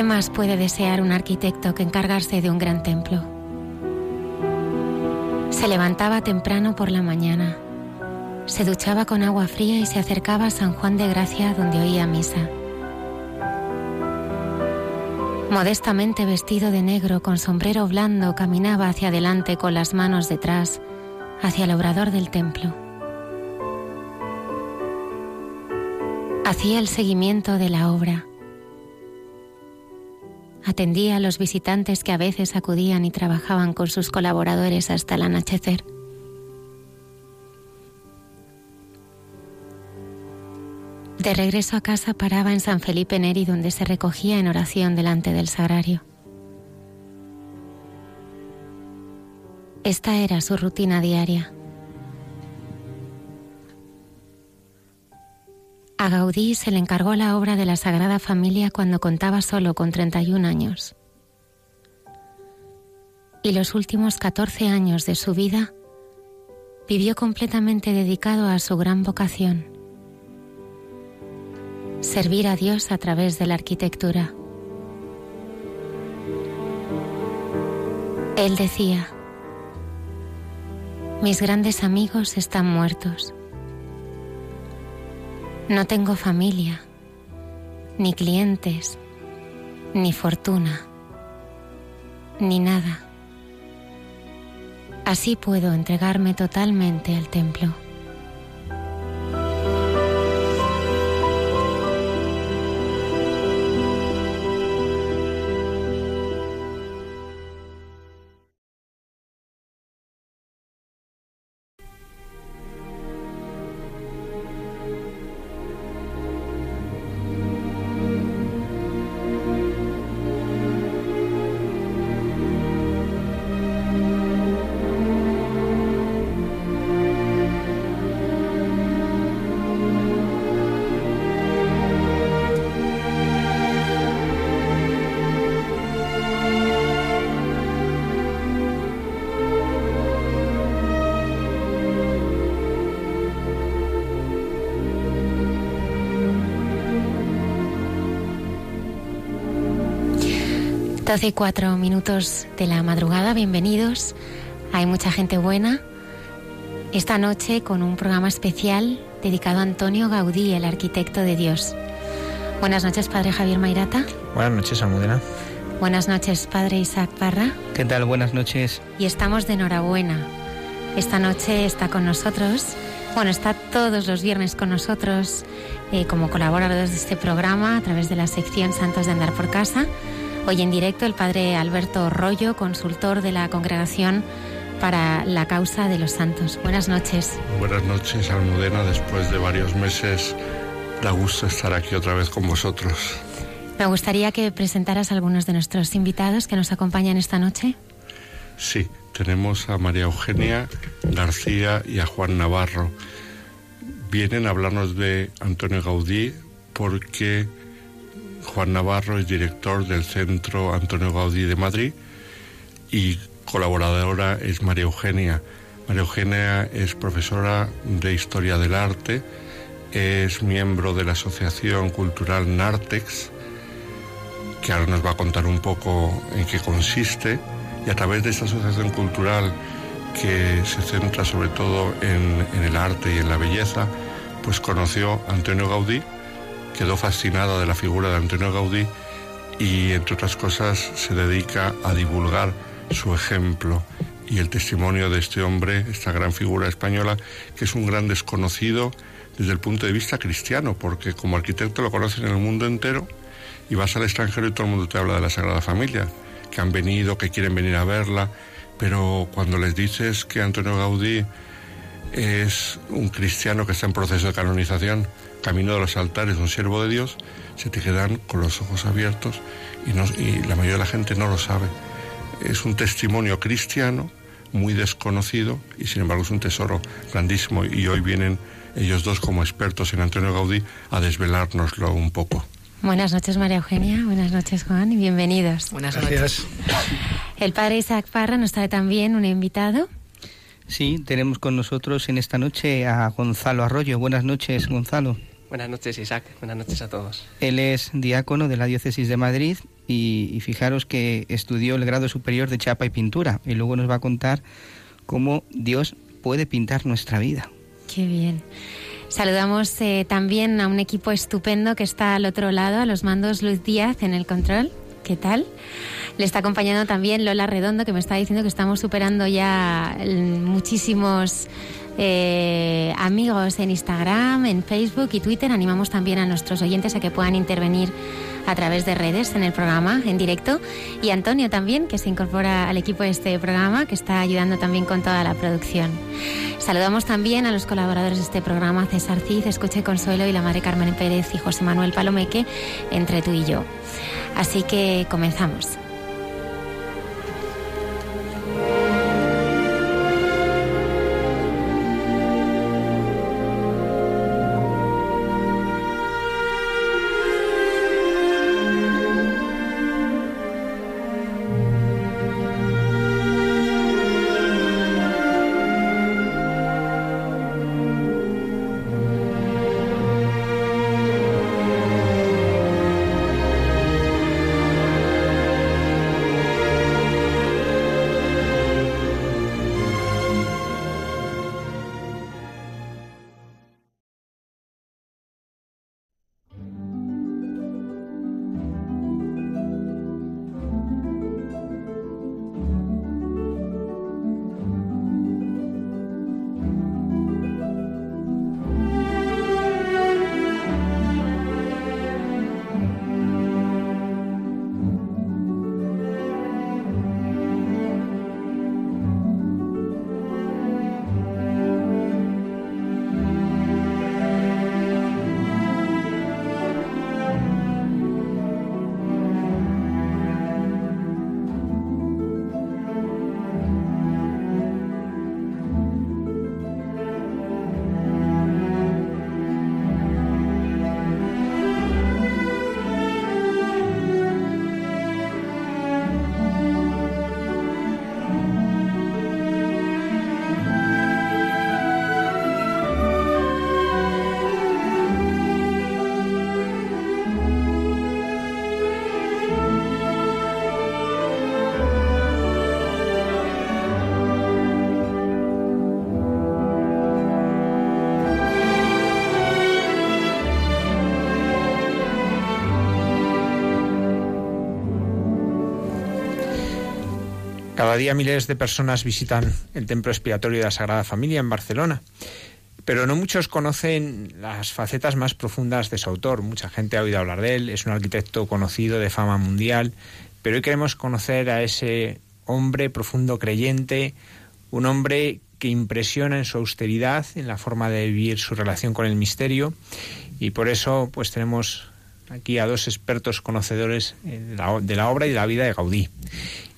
¿Qué más puede desear un arquitecto que encargarse de un gran templo? Se levantaba temprano por la mañana, se duchaba con agua fría y se acercaba a San Juan de Gracia donde oía misa. Modestamente vestido de negro, con sombrero blando, caminaba hacia adelante con las manos detrás, hacia el obrador del templo. Hacía el seguimiento de la obra Atendía a los visitantes que a veces acudían y trabajaban con sus colaboradores hasta el anochecer. De regreso a casa paraba en San Felipe Neri donde se recogía en oración delante del sagrario. Esta era su rutina diaria. A Gaudí se le encargó la obra de la Sagrada Familia cuando contaba solo con 31 años. Y los últimos 14 años de su vida vivió completamente dedicado a su gran vocación, servir a Dios a través de la arquitectura. Él decía, mis grandes amigos están muertos no tengo familia, ni clientes, ni fortuna, ni nada. Así puedo entregarme totalmente al templo. 12 y 4 minutos de la madrugada, bienvenidos. Hay mucha gente buena. Esta noche con un programa especial dedicado a Antonio Gaudí, el arquitecto de Dios. Buenas noches, Padre Javier Mairata. Buenas noches, Almudena. Buenas noches, Padre Isaac Parra. ¿Qué tal? Buenas noches. Y estamos de enhorabuena. Esta noche está con nosotros, bueno, está todos los viernes con nosotros eh, como colaboradores de este programa a través de la sección Santos de Andar por Casa Hoy en directo el padre Alberto Rollo, consultor de la Congregación para la Causa de los Santos. Buenas noches. Buenas noches, Almudena. Después de varios meses, da gusto estar aquí otra vez con vosotros. Me gustaría que presentaras a algunos de nuestros invitados que nos acompañan esta noche. Sí, tenemos a María Eugenia García y a Juan Navarro. Vienen a hablarnos de Antonio Gaudí porque Juan Navarro es director del Centro Antonio Gaudí de Madrid y colaboradora es María Eugenia. María Eugenia es profesora de Historia del Arte, es miembro de la Asociación Cultural Nartex, que ahora nos va a contar un poco en qué consiste, y a través de esta asociación cultural que se centra sobre todo en, en el arte y en la belleza, pues conoció a Antonio Gaudí quedó fascinada de la figura de Antonio Gaudí y entre otras cosas se dedica a divulgar su ejemplo y el testimonio de este hombre, esta gran figura española, que es un gran desconocido desde el punto de vista cristiano, porque como arquitecto lo conocen en el mundo entero y vas al extranjero y todo el mundo te habla de la Sagrada Familia, que han venido, que quieren venir a verla, pero cuando les dices que Antonio Gaudí es un cristiano que está en proceso de canonización, camino de los altares, un siervo de Dios, se te quedan con los ojos abiertos y, y la mayoría de la gente no lo sabe. Es un testimonio cristiano muy desconocido y sin embargo es un tesoro grandísimo y hoy vienen ellos dos como expertos en Antonio Gaudí a desvelárnoslo un poco. Buenas noches María Eugenia, buenas noches Juan y bienvenidos. Buenas noches. El padre Isaac Parra nos trae también un invitado. Sí, tenemos con nosotros en esta noche a Gonzalo Arroyo. Buenas noches, Gonzalo. Buenas noches, Isaac. Buenas noches a todos. Él es diácono de la Diócesis de Madrid y, fijaros que estudió el grado superior de chapa y pintura y luego nos va a contar cómo Dios puede pintar nuestra vida. Qué bien. Saludamos eh, también a un equipo estupendo que está al otro lado, a los mandos Luz Díaz en el control. ¿Qué tal? Le está acompañando también Lola Redondo, que me está diciendo que estamos superando ya muchísimos eh, amigos en Instagram, en Facebook y Twitter. Animamos también a nuestros oyentes a que puedan intervenir a través de redes en el programa en directo. Y Antonio también, que se incorpora al equipo de este programa, que está ayudando también con toda la producción. Saludamos también a los colaboradores de este programa, César Cid, Escuche Consuelo y la Madre Carmen Pérez y José Manuel Palomeque, entre tú y yo. Así que comenzamos. Cada día miles de personas visitan el templo expiatorio de la Sagrada Familia en Barcelona, pero no muchos conocen las facetas más profundas de su autor. Mucha gente ha oído hablar de él, es un arquitecto conocido de fama mundial, pero hoy queremos conocer a ese hombre profundo creyente, un hombre que impresiona en su austeridad, en la forma de vivir su relación con el misterio, y por eso pues tenemos aquí a dos expertos conocedores de la, de la obra y de la vida de Gaudí.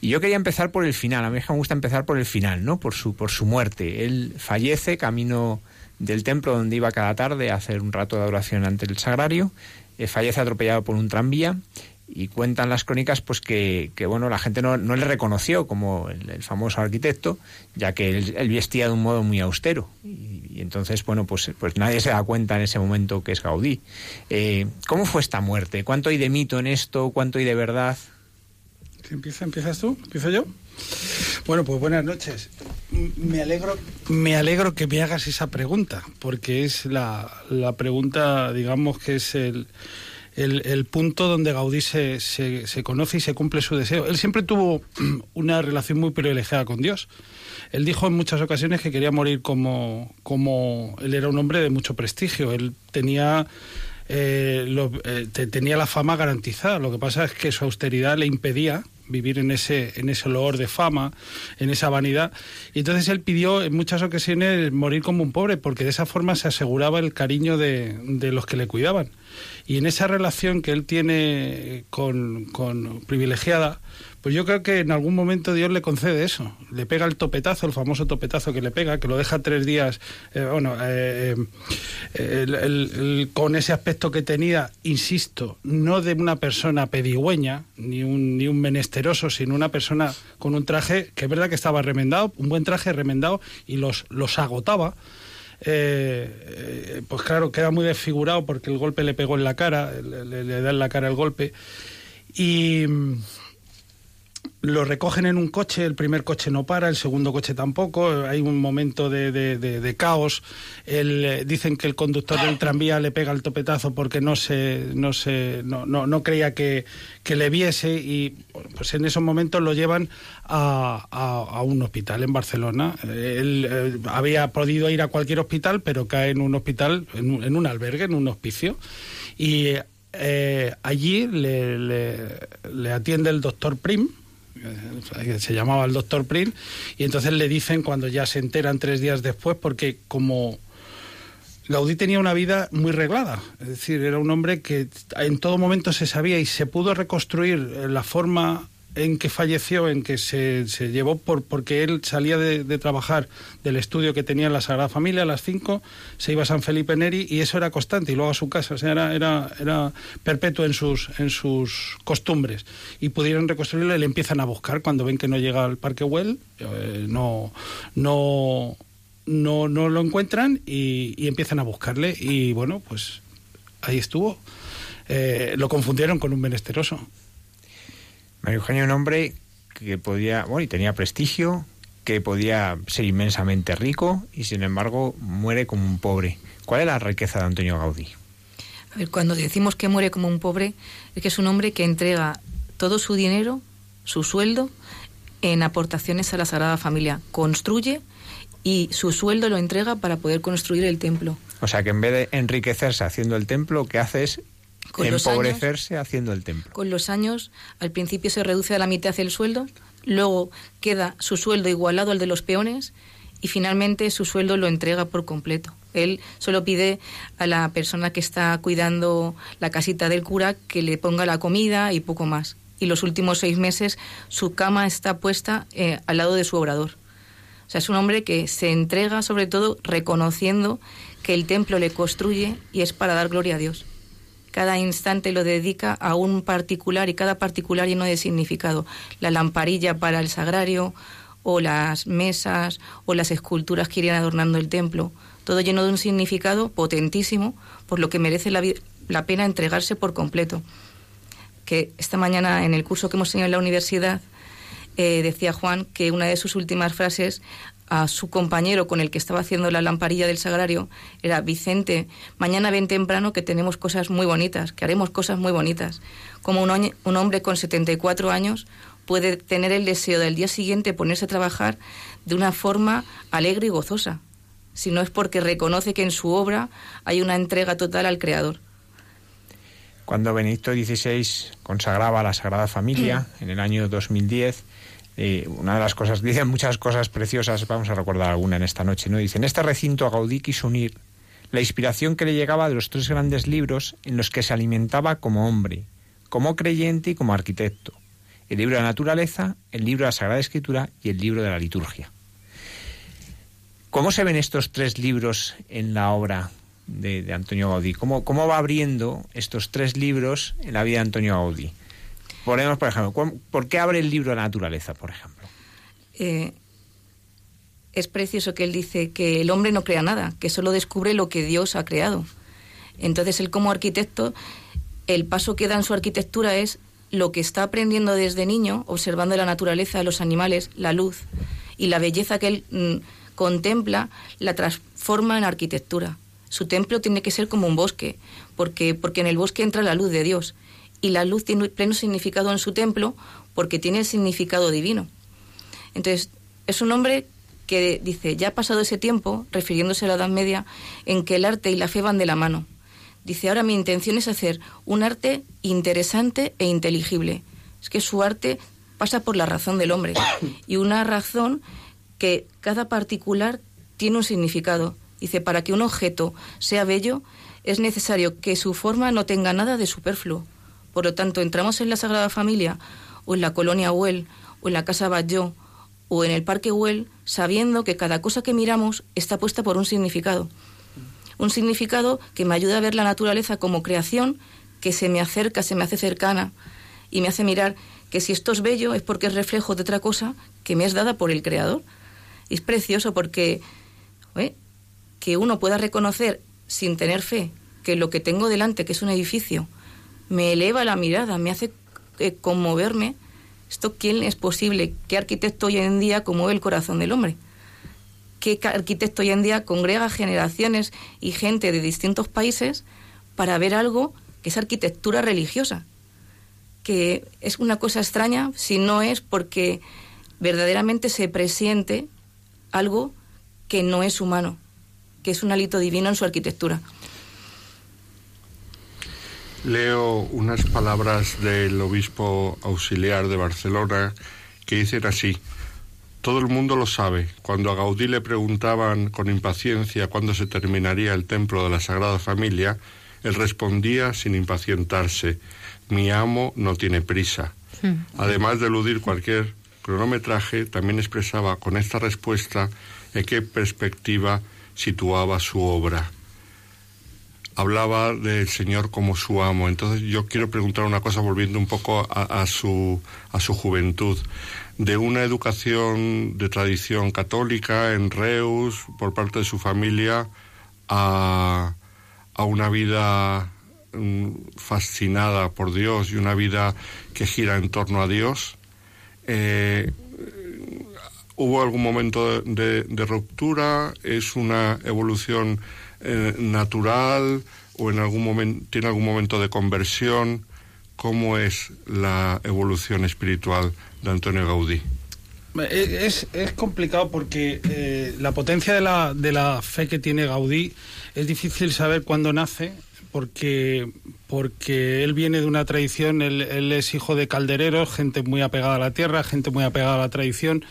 Y yo quería empezar por el final. A mí me gusta empezar por el final, ¿no? Por su, por su muerte. Él fallece camino del templo donde iba cada tarde a hacer un rato de adoración ante el sagrario. Eh, fallece atropellado por un tranvía y cuentan las crónicas pues que, bueno la gente no, le reconoció como el, famoso arquitecto ya que él, vestía de un modo muy austero. Y, entonces bueno pues pues nadie se da cuenta en ese momento que es Gaudí. Eh, cómo fue esta muerte cuánto hay de mito en esto cuánto hay de verdad empieza, empiezas tú, empiezo yo. Bueno, pues buenas noches. Me alegro, me alegro que me hagas esa pregunta, porque es la, la pregunta, digamos que es el, el, punto donde Gaudí se, se, conoce y se cumple su deseo. Él siempre tuvo una relación muy privilegiada con Dios. Él dijo en muchas ocasiones que quería morir como, como él era un hombre de mucho prestigio. Él tenía eh, eh, te- tenía la fama garantizada. Lo que pasa es que su austeridad le impedía vivir en ese, en ese olor de fama, en esa vanidad. Y entonces él pidió en muchas ocasiones morir como un pobre, porque de esa forma se aseguraba el cariño de, de los que le cuidaban. Y en esa relación que él tiene con, privilegiada, pues yo creo que en algún momento Dios le concede eso. Le pega el topetazo, el famoso topetazo que le pega, que lo deja tres días, eh, bueno, eh, eh, el- con ese aspecto que tenía, insisto, no de una persona pedigüeña, ni un, ni un menesteroso, sino una persona con un traje que es verdad que estaba remendado, un buen traje remendado, y los, los agotaba. Eh, eh, pues claro, queda muy desfigurado porque el golpe le pegó en la cara, le, le- da en la cara el golpe. Y mm, lo recogen en un coche, el primer coche no para, el segundo coche tampoco, hay un momento de, de- caos. El, eh, dicen que el conductor del tranvía le pega el topetazo porque no se, no se, no, no, no creía que, que le viese y pues en esos momentos lo llevan a, a- un hospital en Barcelona. Él eh, había podido ir a cualquier hospital, pero cae en un hospital, en un, albergue, en un hospicio. Y eh, allí le, atiende el doctor Prim, se llamaba el doctor Prim, y entonces le dicen cuando ya se enteran tres días después, porque como Gaudí tenía una vida muy reglada, es decir, era un hombre que en todo momento se sabía y se pudo reconstruir la forma en que falleció, en que se, se llevó por porque él salía de, trabajar del estudio que tenía en la Sagrada Familia a las 5, se iba a San Felipe Neri y eso era constante y luego a su casa, o sea, era, era, era perpetuo en sus, en sus costumbres y pudieron reconstruirlo y le empiezan a buscar cuando ven que no llega al Parque Güell, eh, no, no, no, no lo encuentran y, y empiezan a buscarle y bueno, pues ahí estuvo. Eh, lo confundieron con un menesteroso. María Eugenia, un hombre que podía, bueno, y tenía prestigio, que podía ser inmensamente rico y sin embargo muere como un pobre. ¿Cuál es la riqueza de Antonio Gaudí? A ver, cuando decimos que muere como un pobre, es que es un hombre que entrega todo su dinero, su sueldo, en aportaciones a la Sagrada Familia. Construye y su sueldo lo entrega para poder construir el templo. O sea que en vez de enriquecerse haciendo el templo, lo que hace es Con los empobrecerse haciendo el templo. Con los años, al principio se reduce a la mitad el sueldo, luego queda su sueldo igualado al de los peones y finalmente su sueldo lo entrega por completo. Él solo pide a la persona que está cuidando la casita del cura que le ponga la comida y poco más. Y los últimos seis meses su cama está puesta eh, al lado de su obrador. O sea, es un hombre que se entrega sobre todo reconociendo que el templo le construye y es para dar gloria a Dios cada instante lo dedica a un particular y cada particular lleno de significado. La lamparilla para el sagrario, o las mesas, o las esculturas que irían adornando el templo. Todo lleno de un significado potentísimo, por lo que merece la, la pena entregarse por completo. Que esta mañana en el curso que hemos tenido en la universidad eh, decía Juan que una de sus últimas frases a su compañero con el que estaba haciendo la lamparilla del sagrario era Vicente, mañana ven temprano que tenemos cosas muy bonitas, que haremos cosas muy bonitas. Como un, un hombre con 74 años puede tener el deseo del día siguiente ponerse a trabajar de una forma alegre y gozosa, si no es porque reconoce que en su obra hay una entrega total al Creador. Cuando Benedicto XVI consagraba la Sagrada Familia en el año 2010, una de las cosas, dicen muchas cosas preciosas, vamos a recordar alguna en esta noche, ¿no? Dice, en este recinto Gaudí quiso unir la inspiración que le llegaba de los tres grandes libros en los que se alimentaba como hombre, como creyente y como arquitecto. El libro de la naturaleza, el libro de la Sagrada Escritura y el libro de la liturgia. ¿Cómo se ven estos tres libros en la obra de, de Antonio Gaudí? ¿Cómo, ¿Cómo va abriendo estos tres libros en la vida de Antonio Gaudí? Ponemos, por ejemplo, ¿cuál- ¿por qué abre el libro la naturaleza, por ejemplo? eh, es precioso que él dice que el hombre no crea nada, que solo descubre lo que Dios ha creado. Entonces él como arquitecto, el paso que da en su arquitectura es lo que está aprendiendo desde niño, observando la naturaleza, los animales, la luz y la belleza que él mm, contempla, la transforma en arquitectura. Su templo tiene que ser como un bosque, porque, porque en el bosque entra la luz de Dios. Y la luz tiene pleno significado en su templo porque tiene el significado divino. Entonces, es un hombre que dice, ya ha pasado ese tiempo, refiriéndose a la Edad Media, en que el arte y la fe van de la mano. Dice, ahora mi intención es hacer un arte interesante e inteligible. Es que su arte pasa por la razón del hombre y una razón que cada particular tiene un significado. Dice, para que un objeto sea bello es necesario que su forma no tenga nada de superfluo. Por lo tanto, entramos en la Sagrada Familia o en la colonia Huel o en la Casa Batlló o en el Parque Huel sabiendo que cada cosa que miramos está puesta por un significado. Un significado que me ayuda a ver la naturaleza como creación que se me acerca, se me hace cercana y me hace mirar que si esto es bello es porque es reflejo de otra cosa que me es dada por el Creador. Es precioso porque ¿eh? que uno pueda reconocer sin tener fe que lo que tengo delante, que es un edificio, me eleva la mirada, me hace eh, conmoverme. ¿Esto quién es posible? ¿Qué arquitecto hoy en día conmueve el corazón del hombre? ¿Qué arquitecto hoy en día congrega generaciones y gente de distintos países para ver algo que es arquitectura religiosa? Que es una cosa extraña si no es porque verdaderamente se presiente algo que no es humano, que es un alito divino en su arquitectura. Leo unas palabras del obispo auxiliar de Barcelona que dicen así. Todo el mundo lo sabe. Cuando a Gaudí le preguntaban con impaciencia cuándo se terminaría el templo de la Sagrada Familia, él respondía sin impacientarse, mi amo no tiene prisa. Hmm. Además de eludir cualquier cronometraje, también expresaba con esta respuesta en qué perspectiva situaba su obra hablaba del Señor como su amo. Entonces yo quiero preguntar una cosa volviendo un poco a, su, a su juventud. De una educación de tradición católica en Reus por parte de su familia a, a una vida mm, fascinada por Dios y una vida que gira en torno a Dios. Eh, ¿Hubo algún momento de, de, ruptura? ¿Es una evolución eh, natural o en algún momento tiene algún momento de conversión? ¿Cómo es la evolución espiritual de Antonio Gaudí? Eh, es, es complicado porque eh, la potencia de la, de la fe que tiene Gaudí es difícil saber cuándo nace, porque, porque él viene de una tradición, él, es hijo de caldereros, gente muy apegada a la tierra, gente muy apegada a la tradición,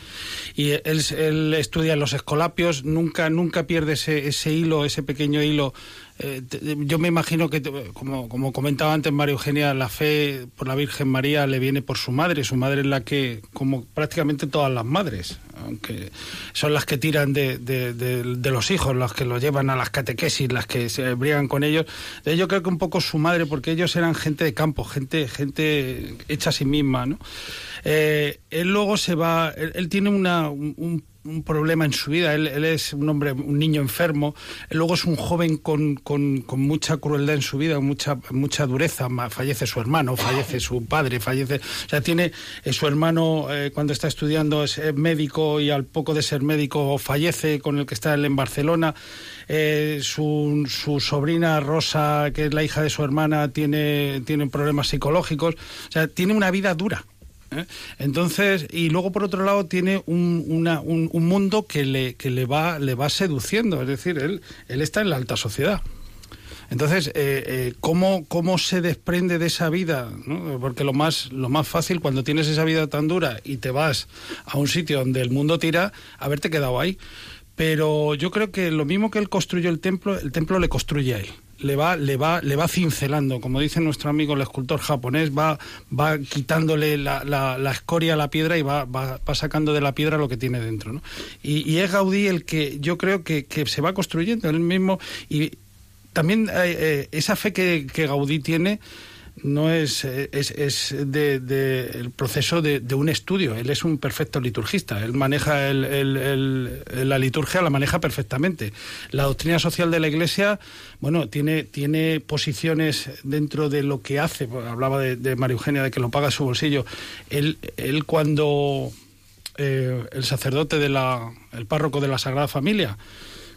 y él, él estudia en los escolapios, nunca, nunca pierde ese, ese hilo, ese pequeño hilo eh, yo me imagino que, como, como comentaba antes María Eugenia, la fe por la Virgen María le viene por su madre. Su madre es la que, como prácticamente todas las madres, aunque son las que tiran de, de, los hijos, las que los llevan a las catequesis, las que se briegan con ellos. Yo creo que un poco su madre, porque ellos eran gente de campo, gente, gente hecha a sí misma, ¿no? Eh, él luego se va, él, tiene una, un, problema en su vida. Él, es un hombre, un niño enfermo. luego es un joven con, con, mucha crueldad en su vida, mucha, mucha dureza. Fallece su hermano, fallece su padre, fallece. O sea, tiene eh, su hermano eh, cuando está estudiando es médico y al poco de ser médico fallece con el que está él en Barcelona. su, su, sobrina Rosa, que es la hija de su hermana, tiene, tiene problemas psicológicos. O sea, tiene una vida dura. ¿Eh? Entonces, y luego por otro lado tiene un, un, mundo que, le, que le, va, le va seduciendo, es decir, él, él está en la alta sociedad. Entonces, eh, eh, ¿cómo, ¿cómo, se desprende de esa vida? Porque lo más, lo más fácil cuando tienes esa vida tan dura y te vas a un sitio donde el mundo tira, haberte quedado ahí. Pero yo creo que lo mismo que él construyó el templo, el templo le construye a él le va, le va, le va cincelando, como dice nuestro amigo el escultor japonés, va, va quitándole la, la, escoria a la piedra y va, va, sacando de la piedra lo que tiene dentro. ¿no? Y, es Gaudí el que yo creo que, que se va construyendo él mismo y también eh, eh, esa fe que, que Gaudí tiene no es, es, es de, de, el proceso de, de, un estudio. Él es un perfecto liturgista. Él maneja el, el, la liturgia, la maneja perfectamente. La doctrina social de la Iglesia, bueno, tiene, tiene posiciones dentro de lo que hace. Hablaba de, María Eugenia, de que lo paga su bolsillo. Él, él cuando eh, el sacerdote de la, el párroco de la Sagrada Familia,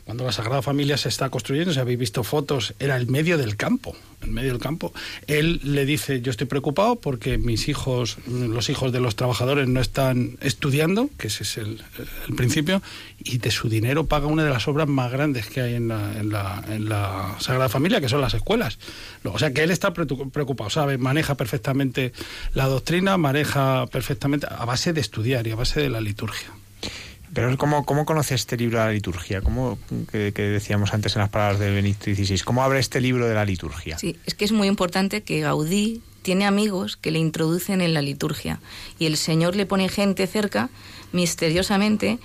cuando la Sagrada Familia se está construyendo, si habéis visto fotos, era el medio del campo, el medio del campo. Él le dice, yo estoy preocupado porque mis hijos, los hijos de los trabajadores no están estudiando, que ese es el, principio, y de su dinero paga una de las obras más grandes que hay en en la, en la Sagrada Familia, que son las escuelas. O sea que él está preocupado, sabe, maneja perfectamente la doctrina, maneja perfectamente a base de estudiar y a base de la liturgia. Pero ¿cómo, cómo conoce este libro de la liturgia? ¿Cómo, que, decíamos antes en las palabras de Benito ¿cómo abre este libro de la liturgia? Sí, es que es muy importante que Gaudí tiene amigos que le introducen en la liturgia y el Señor le pone gente cerca, misteriosamente,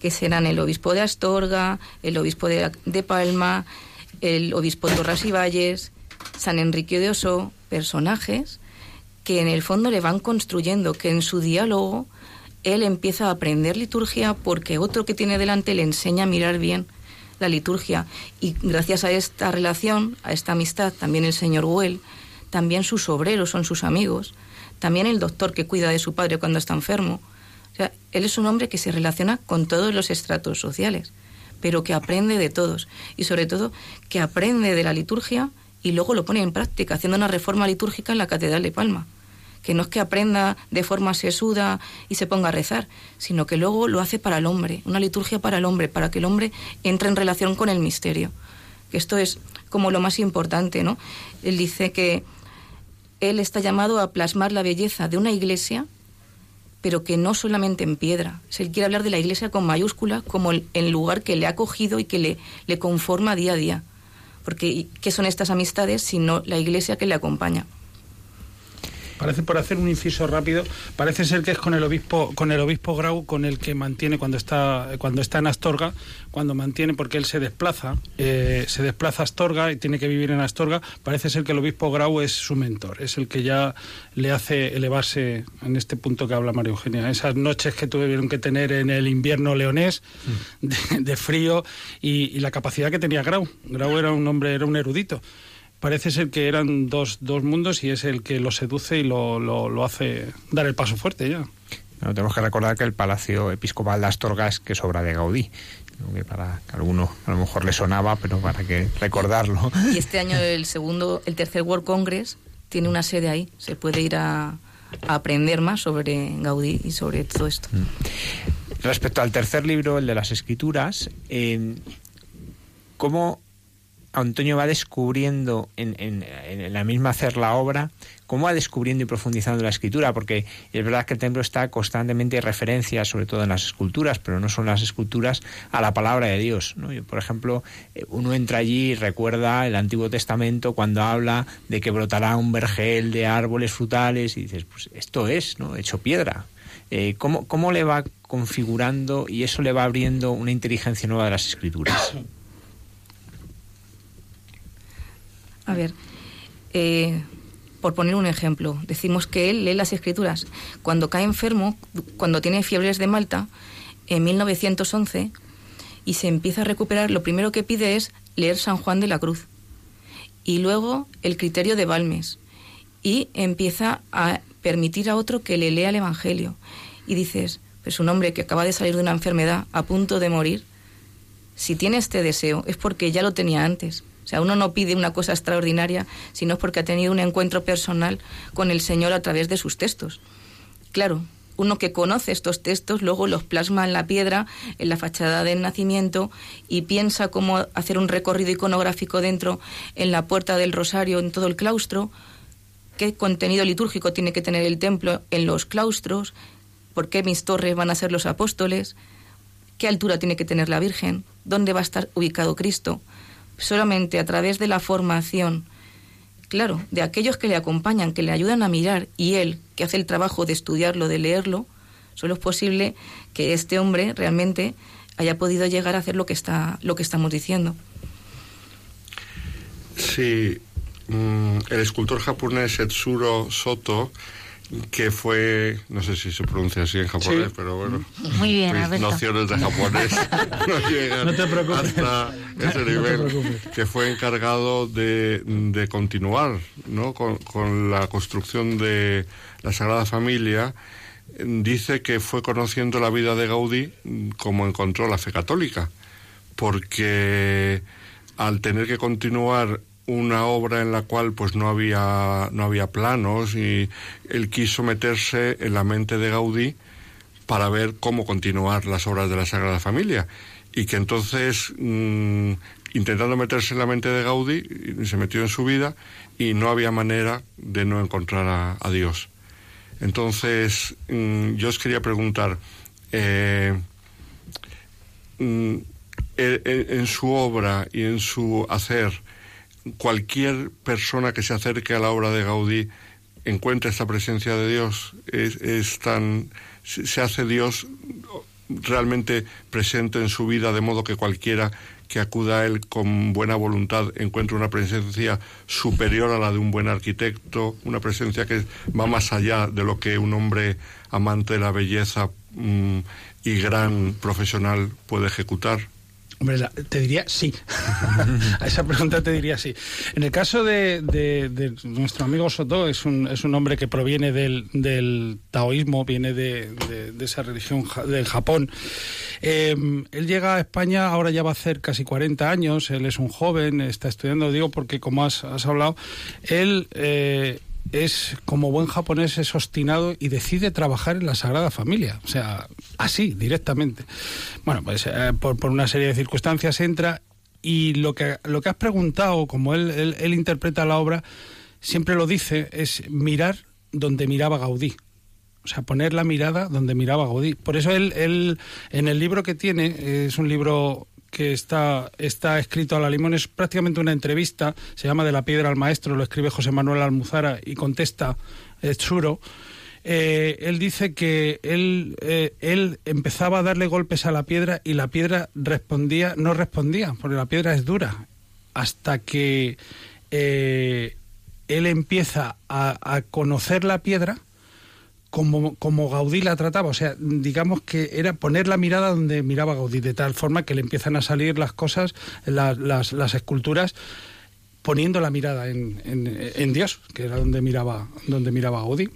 que serán el obispo de Astorga, el obispo de, de Palma, el obispo Torras y Valles, San Enrique de Oso, personajes que en el fondo le van construyendo, que en su diálogo él empieza a aprender liturgia porque otro que tiene delante le enseña a mirar bien la liturgia. Y gracias a esta relación, a esta amistad, también el señor Well, también sus obreros son sus amigos, también el doctor que cuida de su padre cuando está enfermo. O sea, él es un hombre que se relaciona con todos los estratos sociales, pero que aprende de todos y sobre todo que aprende de la liturgia y luego lo pone en práctica, haciendo una reforma litúrgica en la Catedral de Palma que no es que aprenda de forma sesuda y se ponga a rezar, sino que luego lo hace para el hombre, una liturgia para el hombre, para que el hombre entre en relación con el misterio. Que esto es como lo más importante, ¿no? Él dice que él está llamado a plasmar la belleza de una iglesia, pero que no solamente en piedra. Él quiere hablar de la iglesia con mayúscula como el, lugar que le ha cogido y que le, le conforma día a día. Porque, ¿qué son estas amistades sino la iglesia que le acompaña? Parece por hacer un inciso rápido, parece ser que es con el obispo con el obispo Grau con el que mantiene cuando está cuando está en Astorga, cuando mantiene porque él se desplaza, eh, se desplaza a Astorga y tiene que vivir en Astorga, parece ser que el obispo Grau es su mentor, es el que ya le hace elevarse en este punto que habla María Eugenia, esas noches que tuvieron que tener en el invierno leonés de, frío y, y la capacidad que tenía Grau. Grau era un hombre, era un erudito parece ser que eran dos, dos mundos y es el que lo seduce y lo, lo, hace dar el paso fuerte ya. tenemos que recordar que el Palacio Episcopal de Astorga es que es obra de Gaudí. Que para que alguno a lo mejor le sonaba, pero para que recordarlo. Y este año el segundo, el tercer World Congress tiene una sede ahí. Se puede ir a, aprender más sobre Gaudí y sobre todo esto. Mm. Respecto al tercer libro, el de las escrituras, eh, ¿cómo Antonio va descubriendo en, la misma hacer la obra, cómo va descubriendo y profundizando la escritura, porque es verdad que el templo está constantemente referencia, sobre todo en las esculturas, pero no son las esculturas, a la palabra de Dios. por ejemplo, eh, uno entra allí y recuerda el Antiguo Testamento cuando habla de que brotará un vergel de árboles frutales y dices, pues esto es, ¿no? hecho piedra. Eh, ¿cómo, ¿Cómo le va configurando y eso le va abriendo una inteligencia nueva de las escrituras? A ver, eh, por poner un ejemplo, decimos que él lee las escrituras. Cuando cae enfermo, cuando tiene fiebres de Malta, en 1911, y se empieza a recuperar, lo primero que pide es leer San Juan de la Cruz. Y luego el criterio de Balmes. Y empieza a permitir a otro que le lea el Evangelio. Y dices, pues un hombre que acaba de salir de una enfermedad, a punto de morir, si tiene este deseo es porque ya lo tenía antes. O sea, uno no pide una cosa extraordinaria, sino porque ha tenido un encuentro personal con el Señor a través de sus textos. Claro, uno que conoce estos textos luego los plasma en la piedra, en la fachada del nacimiento y piensa cómo hacer un recorrido iconográfico dentro, en la puerta del rosario, en todo el claustro, qué contenido litúrgico tiene que tener el templo en los claustros, por qué mis torres van a ser los apóstoles, qué altura tiene que tener la Virgen, dónde va a estar ubicado Cristo solamente a través de la formación, claro, de aquellos que le acompañan, que le ayudan a mirar, y él, que hace el trabajo de estudiarlo, de leerlo, solo es posible que este hombre realmente haya podido llegar a hacer lo que está lo que estamos diciendo. Sí, mm, el escultor japonés Etsuro Soto que fue, no sé si se pronuncia así en japonés, pero bueno, Muy bien, mis nociones de japonés no llegan hasta ese nivel, que fue encargado de, de continuar ¿no? con, con, la construcción de la Sagrada Familia. Dice que fue conociendo la vida de Gaudí como encontró la fe católica, porque al tener que continuar una obra en la cual pues no había no había planos y él quiso meterse en la mente de Gaudí para ver cómo continuar las obras de la Sagrada Familia. Y que entonces mm, intentando meterse en la mente de Gaudí se metió en su vida y no había manera de no encontrar a, Dios. Entonces mm, yo os quería preguntar eh, mm, en su obra y en su hacer cualquier persona que se acerque a la obra de Gaudí encuentra esta presencia de Dios, es, tan se hace Dios realmente presente en su vida de modo que cualquiera que acuda a él con buena voluntad encuentre una presencia superior a la de un buen arquitecto, una presencia que va más allá de lo que un hombre amante de la belleza mm, y gran profesional puede ejecutar. Hombre, te diría sí. a esa pregunta te diría sí. En el caso de, nuestro amigo Soto, es un, es un hombre que proviene del, taoísmo, viene de, esa religión del Japón. Em, él llega a España, ahora ya va a hacer casi 40 años, él es un joven, está estudiando, digo, porque como has, has hablado, él eh, es, como buen japonés, es obstinado y decide trabajar en la Sagrada Familia. O sea, así, directamente. Bueno, pues eh, por, una serie de circunstancias entra y lo que, lo que has preguntado, como él, él, interpreta la obra, siempre lo dice, es mirar donde miraba Gaudí. O sea, poner la mirada donde miraba Gaudí. Por eso él, él en el libro que tiene, es un libro que está, está escrito a la limón, es prácticamente una entrevista, se llama De la piedra al maestro, lo escribe José Manuel Almuzara y contesta Churo. Eh, él dice que él, eh, él empezaba a darle golpes a la piedra y la piedra respondía, no respondía, porque la piedra es dura, hasta que eh, él empieza a conocer la piedra como, como Gaudí la trataba. O sea, digamos que era poner la mirada donde miraba Gaudí, de tal forma que le empiezan a salir las cosas, las, las, esculturas, poniendo la mirada en, en, Dios, que era donde miraba, donde miraba Gaudí.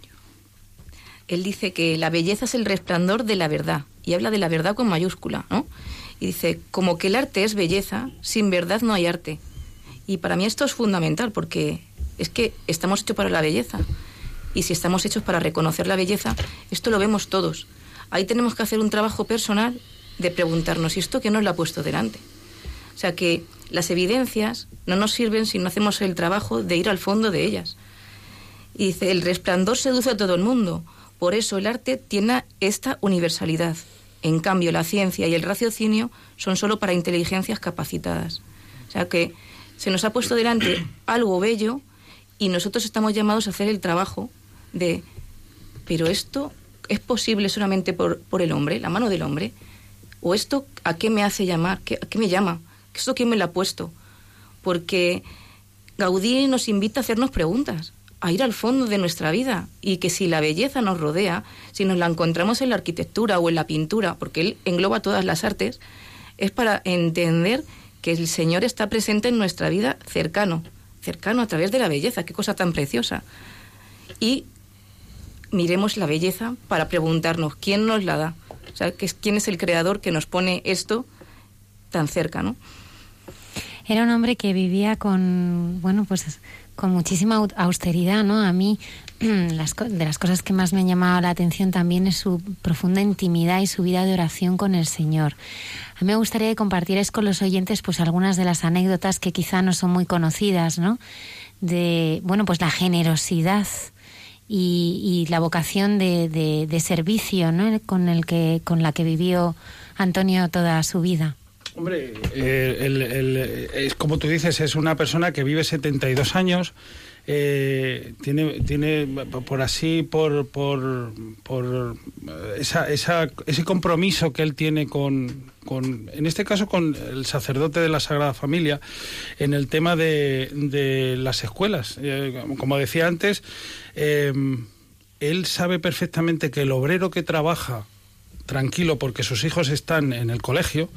Él dice que la belleza es el resplandor de la verdad, y habla de la verdad con mayúscula, ¿no? Y dice, como que el arte es belleza, sin verdad no hay arte. Y para mí esto es fundamental, porque es que estamos hechos para la belleza y si estamos hechos para reconocer la belleza, esto lo vemos todos. Ahí tenemos que hacer un trabajo personal de preguntarnos, ¿y esto qué nos lo ha puesto delante? O sea que las evidencias no nos sirven si no hacemos el trabajo de ir al fondo de ellas. Y dice, el resplandor seduce a todo el mundo, por eso el arte tiene esta universalidad. En cambio, la ciencia y el raciocinio son solo para inteligencias capacitadas. O sea que se nos ha puesto delante algo bello y nosotros estamos llamados a hacer el trabajo de, pero esto es posible solamente por, por el hombre, la mano del hombre, o esto a qué me hace llamar, ¿Qué, a qué me llama, esto quién me lo ha puesto, porque Gaudí nos invita a hacernos preguntas, a ir al fondo de nuestra vida y que si la belleza nos rodea, si nos la encontramos en la arquitectura o en la pintura, porque él engloba todas las artes, es para entender que el Señor está presente en nuestra vida cercano, cercano a través de la belleza, qué cosa tan preciosa. Y miremos la belleza para preguntarnos quién nos la da, o sea, quién es el creador que nos pone esto tan cerca, ¿no? Era un hombre que vivía con, bueno, pues con muchísima austeridad, ¿no? A mí las, de las cosas que más me han llamado la atención también es su profunda intimidad y su vida de oración con el Señor. A mí me gustaría que compartierais con los oyentes pues algunas de las anécdotas que quizá no son muy conocidas, ¿no? De, bueno, pues la generosidad y, la vocación de, de, servicio ¿no? con, el que, con la que vivió Antonio toda su vida. Hombre, eh, es como tú dices, es una persona que vive 72 años, eh, tiene, tiene por así, por, por, por esa, esa, ese compromiso que él tiene con, con, en este caso, con el sacerdote de la Sagrada Familia, en el tema de, de las escuelas. Eh, como decía antes, eh, él sabe perfectamente que el obrero que trabaja tranquilo porque sus hijos están en el colegio,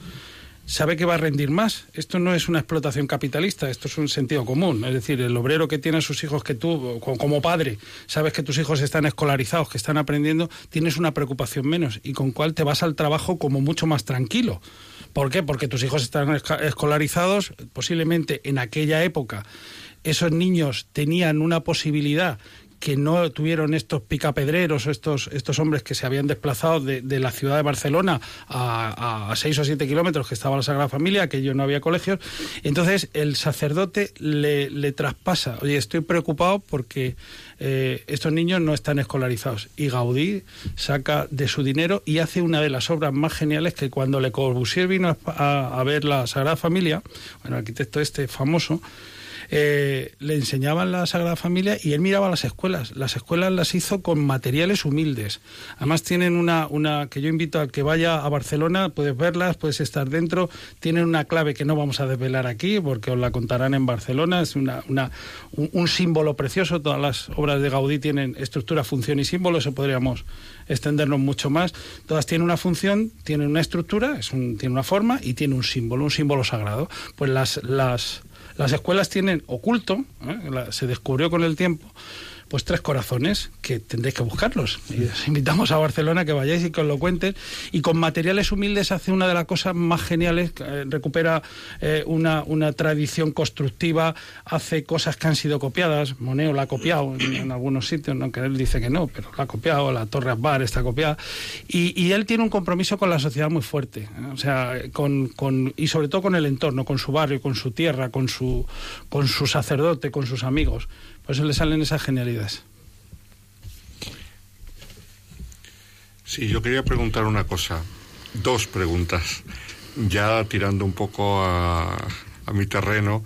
sabe que va a rendir más. Esto no es una explotación capitalista, esto es un sentido común. Es decir, el obrero que tiene a sus hijos que tú, como padre, sabes que tus hijos están escolarizados, que están aprendiendo, tienes una preocupación menos y con cual te vas al trabajo como mucho más tranquilo. ¿Por qué? Porque tus hijos están escolarizados, posiblemente en aquella época esos niños tenían una posibilidad que no tuvieron estos picapedreros estos, estos hombres que se habían desplazado de, de la ciudad de Barcelona a, seis o siete kilómetros que estaba la Sagrada Familia, que yo no había colegios. Entonces el sacerdote le, le traspasa, oye, estoy preocupado porque eh, estos niños no están escolarizados. Y Gaudí saca de su dinero y hace una de las obras más geniales que cuando Le Corbusier vino a, ver la Sagrada Familia, bueno, arquitecto este famoso, eh, le enseñaban la Sagrada Familia y él miraba las escuelas. Las escuelas las hizo con materiales humildes. Además tienen una, una que yo invito al que vaya a Barcelona, puedes verlas, puedes estar dentro. Tienen una clave que no vamos a desvelar aquí porque os la contarán en Barcelona. Es una, una- un, símbolo precioso. Todas las obras de Gaudí tienen estructura, función y símbolo. Eso podríamos extendernos mucho más. Todas tienen una función, tienen una estructura, es una forma y tiene un símbolo, un símbolo sagrado. Pues las, las, las escuelas tienen oculto, ¿eh? La- se descubrió con el tiempo, pues tres corazones que tendréis que buscarlos. Y os invitamos a Barcelona que vayáis y que os lo cuenten. Y con materiales humildes hace una de las cosas más geniales, eh, recupera eh, una, una tradición constructiva, hace cosas que han sido copiadas. Moneo la ha copiado en, algunos sitios, aunque él dice que no, pero la ha copiado, la Torre Akbar está copiada. Y, y él tiene un compromiso con la sociedad muy fuerte, ¿eh? o sea, con, con- y sobre todo con el entorno, con su barrio, con su tierra, con su, con su sacerdote, con sus amigos. Por eso le salen esas genialidades. Sí, yo quería preguntar una cosa, dos preguntas, ya tirando un poco a, mi terreno,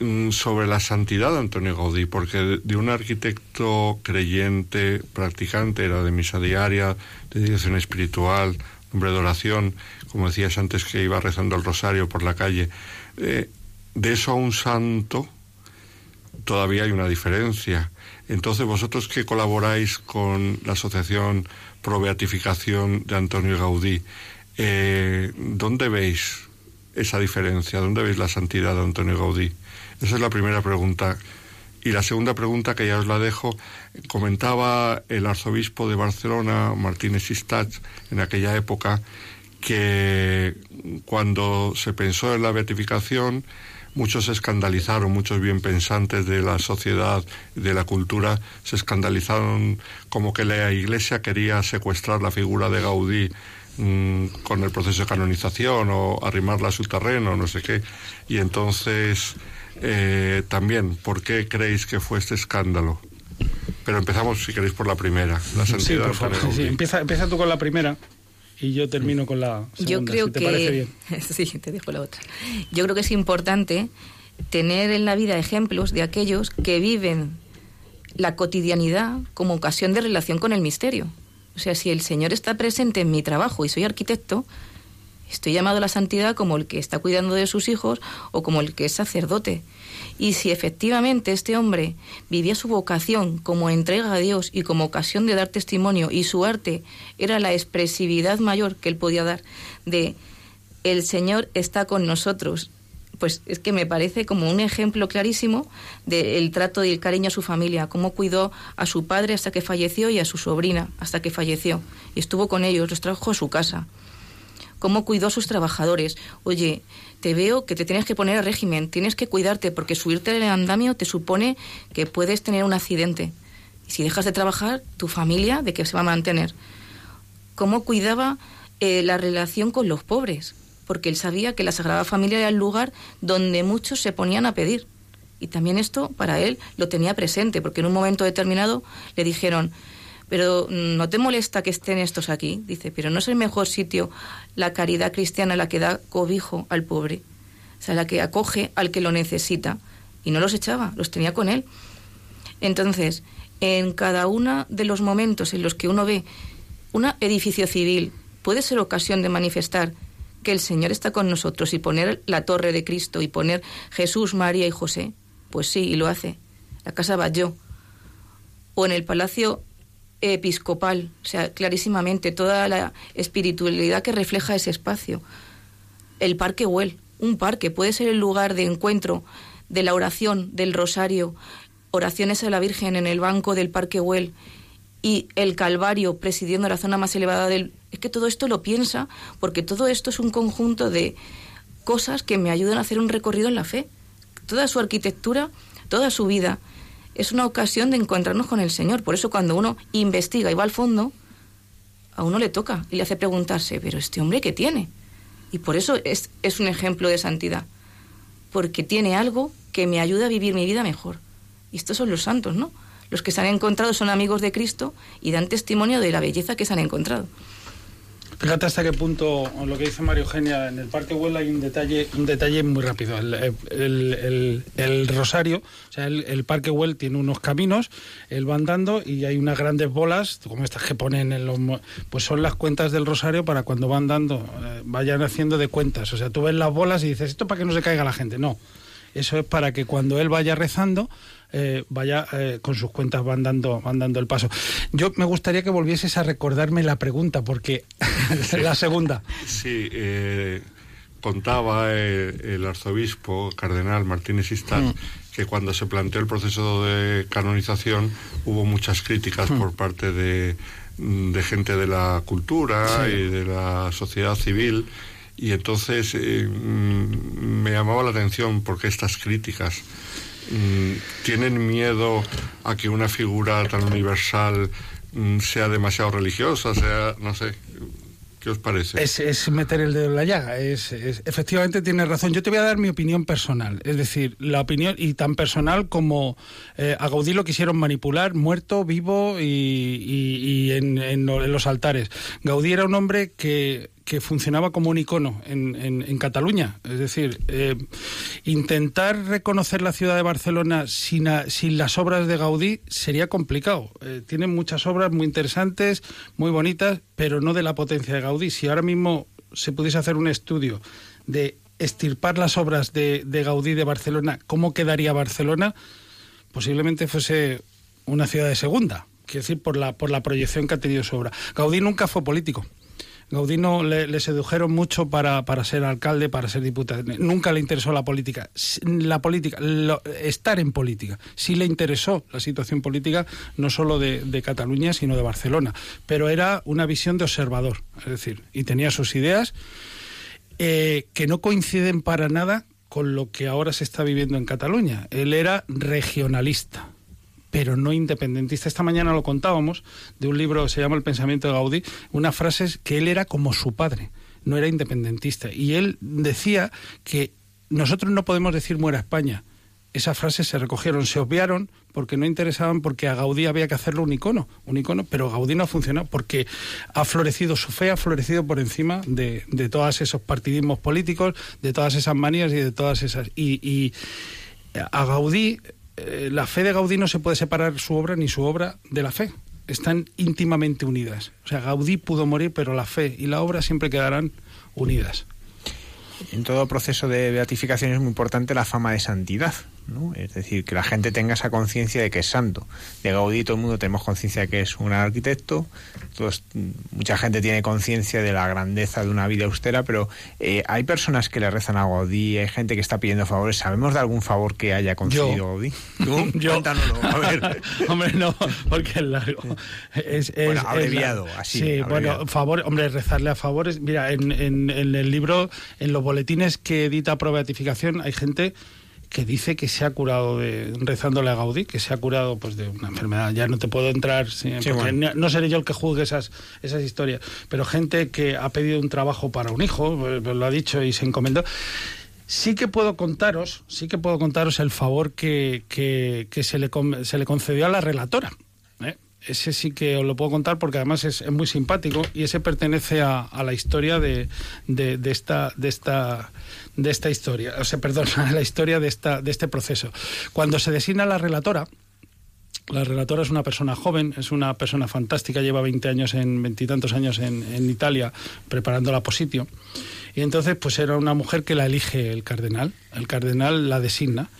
mm, sobre la santidad de Antonio Gaudí, porque de, de un arquitecto creyente, practicante, era de misa diaria, de dirección espiritual, hombre de oración, como decías antes que iba rezando el rosario por la calle, eh, de eso a un santo todavía hay una diferencia. Entonces, vosotros que colaboráis con la Asociación Pro Beatificación de Antonio Gaudí, eh, ¿dónde veis esa diferencia? ¿Dónde veis la santidad de Antonio Gaudí? Esa es la primera pregunta. Y la segunda pregunta, que ya os la dejo, comentaba el arzobispo de Barcelona, Martínez Sistach, en aquella época, que cuando se pensó en la beatificación, muchos se escandalizaron, muchos bien pensantes de la sociedad, de la cultura, se escandalizaron como que la Iglesia quería secuestrar la figura de Gaudí mm, con el proceso de canonización o arrimarla a su terreno, no sé qué. Y entonces, eh, también, ¿por qué creéis que fue este escándalo? Pero empezamos, si queréis, por la primera, la Sí, santidad por de favor. Sí, sí. Empieza, empieza tú con la primera y yo termino con la segunda. Yo creo si te parece que. bien. sí, te dejo la otra. Yo creo que es importante tener en la vida ejemplos de aquellos que viven la cotidianidad como ocasión de relación con el misterio. O sea, si el Señor está presente en mi trabajo y soy arquitecto, estoy llamado a la santidad como el que está cuidando de sus hijos o como el que es sacerdote. Y si efectivamente este hombre vivía su vocación como entrega a Dios y como ocasión de dar testimonio y su arte era la expresividad mayor que él podía dar de el Señor está con nosotros, pues es que me parece como un ejemplo clarísimo del trato y el cariño a su familia, cómo cuidó a su padre hasta que falleció y a su sobrina hasta que falleció. Y estuvo con ellos, los trajo a su casa cómo cuidó a sus trabajadores. Oye, te veo que te tienes que poner a régimen, tienes que cuidarte porque subirte del andamio te supone que puedes tener un accidente. Y si dejas de trabajar, tu familia, ¿de qué se va a mantener? Cómo cuidaba eh, la relación con los pobres, porque él sabía que la Sagrada Familia era el lugar donde muchos se ponían a pedir. Y también esto para él lo tenía presente, porque en un momento determinado le dijeron, pero mm, ¿no te molesta que estén estos aquí? Dice, pero ¿no es el mejor sitio la caridad cristiana la que da cobijo al pobre? O sea, la que acoge al que lo necesita. Y no los echaba, los tenía con él. Entonces, en cada uno de los momentos en los que uno ve un edificio civil, puede ser ocasión de manifestar que el Señor está con nosotros y poner la torre de Cristo y poner Jesús, María y José. Pues sí, y lo hace. La casa Batlló. O en el palacio episcopal, o sea, clarísimamente toda la espiritualidad que refleja ese espacio. El Parque Güell, un parque, puede ser el lugar de encuentro de la oración, del rosario, oraciones a la Virgen en el banco del Parque Güell y el Calvario presidiendo la zona más elevada del... Es que todo esto lo piensa porque todo esto es un conjunto de cosas que me ayudan a hacer un recorrido en la fe. Toda su arquitectura, toda su vida, es una ocasión de encontrarnos con el Señor. Por eso cuando uno investiga y va al fondo, a uno le toca y le hace preguntarse, pero este hombre qué tiene? Y por eso es, es un ejemplo de santidad, porque tiene algo que me ayuda a vivir mi vida mejor. Y estos son los santos, ¿no? Los que se han encontrado son amigos de Cristo y dan testimonio de la belleza que se han encontrado. Fíjate hasta qué punto lo que dice María Eugenia, en el Parque Huela hay un detalle, un detalle muy rápido. El, Rosario, o sea, el, Parque Huel tiene unos caminos, él va andando y hay unas grandes bolas, como estas que ponen en los... Pues son las cuentas del Rosario para cuando van dando, eh, vayan haciendo de cuentas. O sea, tú ves las bolas y dices, esto para que no se caiga la gente. No, eso es para que cuando él vaya rezando eh, vaya eh, con sus cuentas van dando, van dando el paso. Yo me gustaría que volvieses a recordarme la pregunta, porque la segunda. Sí, eh, contaba el arzobispo cardenal Martínez Istán mm. que cuando se planteó el proceso de canonización hubo muchas críticas mm. por parte de, de, gente de la cultura y de la sociedad civil y entonces mm, me llamaba la atención porque estas críticas tienen miedo a que una figura tan universal mm, sea demasiado religiosa, sea, no sé, ¿Qué os parece? Es, meter el dedo en la llaga. Es, efectivamente, tienes razón. Yo te voy a dar mi opinión personal. Es decir, la opinión, y tan personal como eh, a Gaudí lo quisieron manipular, muerto, vivo y, en, los altares. Gaudí era un hombre que que funcionaba como un icono en, en, Cataluña. Es decir, eh, intentar reconocer la ciudad de Barcelona sin, sin las obras de Gaudí sería complicado. Eh, tienen muchas obras muy interesantes, muy bonitas, pero no de la potencia de Gaudí. Si ahora mismo se pudiese hacer un estudio de estirpar las obras de, de Gaudí de Barcelona, ¿cómo quedaría Barcelona? Posiblemente fuese una ciudad de segunda, quiero decir, por la, por la proyección que ha tenido su obra. Gaudí nunca fue político. Gaudino le, sedujeron mucho para, para, ser alcalde, para ser diputado. Nunca le interesó la política. La política, estar en política. Sí le interesó la situación política, no solo de, Cataluña, sino de Barcelona. Pero era una visión de observador, es decir, y tenía sus ideas eh, que no coinciden para nada con lo que ahora se está viviendo en Cataluña. Él era regionalista pero no independentista. Esta mañana lo contábamos de un libro que se llama El pensamiento de Gaudí, una frase que él era como su padre, no era independentista. Y él decía que nosotros no podemos decir muera España. Esas frases se recogieron, se obviaron porque no interesaban, porque a Gaudí había que hacerlo un icono, un icono, pero Gaudí no ha funcionado porque ha florecido, su fe ha florecido por encima de, de todos esos partidismos políticos, de todas esas manías y de todas esas. Y a Gaudí eh, la fe de Gaudí no se puede separar su obra ni su obra de la fe. Están íntimamente unidas. O sea, Gaudí pudo morir, pero la fe y la obra siempre quedarán unidas. En todo proceso de beatificación es muy importante la fama de santidad. Es decir, que la gente tenga esa conciencia de que es santo. De Gaudí todo el mundo tenemos conciencia de que es un arquitecto, todos, mucha gente tiene conciencia de la grandeza de una vida austera, pero eh, hay personas que le rezan a Gaudí, hay gente que está pidiendo favores. ¿Sabemos de algún favor que haya concedido Gaudí? Yo. Cuéntanoslo, a ver. hombre, no, porque es largo. Es, bueno, abreviado, así. Sí, bueno, favor, hombre, rezarle a favores. Mira, en, en, en el libro, en los boletines que edita Pro Beatificación, hay gente que dice que se ha curado de rezándole a Gaudí, que se ha curado pues de una enfermedad. Ya no te puedo entrar, no seré yo el que juzgue esas, esas historias, pero gente que ha pedido un trabajo para un hijo, pues, pues, lo ha dicho y se encomendó. Sí que puedo contaros, sí que puedo contaros el favor que, que, se, le, se le concedió a la relatora. ¿eh? ese sí que os lo puedo contar porque además es, es muy simpático y ese pertenece a, a la historia de, de, de, esta de esta de esta historia, o sea, perdón, la historia de, esta, de este proceso. Cuando se designa la relatora, la relatora es una persona joven, es una persona fantástica, lleva 20 años, en veintitantos años en, en, Italia preparando la positio. Y entonces, pues era una mujer que la elige el cardenal, el cardenal la designa.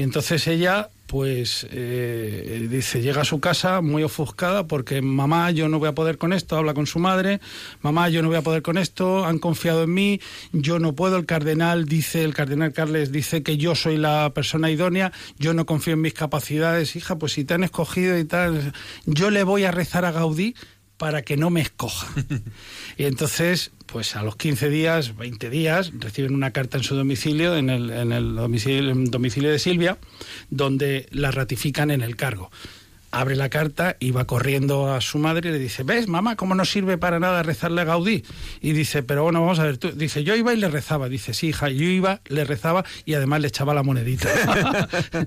Y entonces ella, pues, eh, dice, llega a su casa muy ofuscada porque mamá, yo no voy a poder con esto, habla con su madre, mamá, yo no voy a poder con esto, han confiado en mí, yo no puedo, el cardenal dice, el cardenal Carles dice que yo soy la persona idónea, yo no confío en mis capacidades, hija, pues si te han escogido y tal, yo le voy a rezar a Gaudí para que no me escoja. y entonces, pues a los 15 días, 20 días, reciben una carta en su domicilio, en el, en el domicilio, en domicilio de Silvia, donde la ratifican en el cargo abre la carta y va corriendo a su madre y le dice, ¿ves, mamá, cómo no sirve para nada rezarle a Gaudí? Y dice, pero bueno, vamos a ver, tú, dice, yo iba y le rezaba. Dice, sí, hija, yo iba, le rezaba y además le echaba la monedita.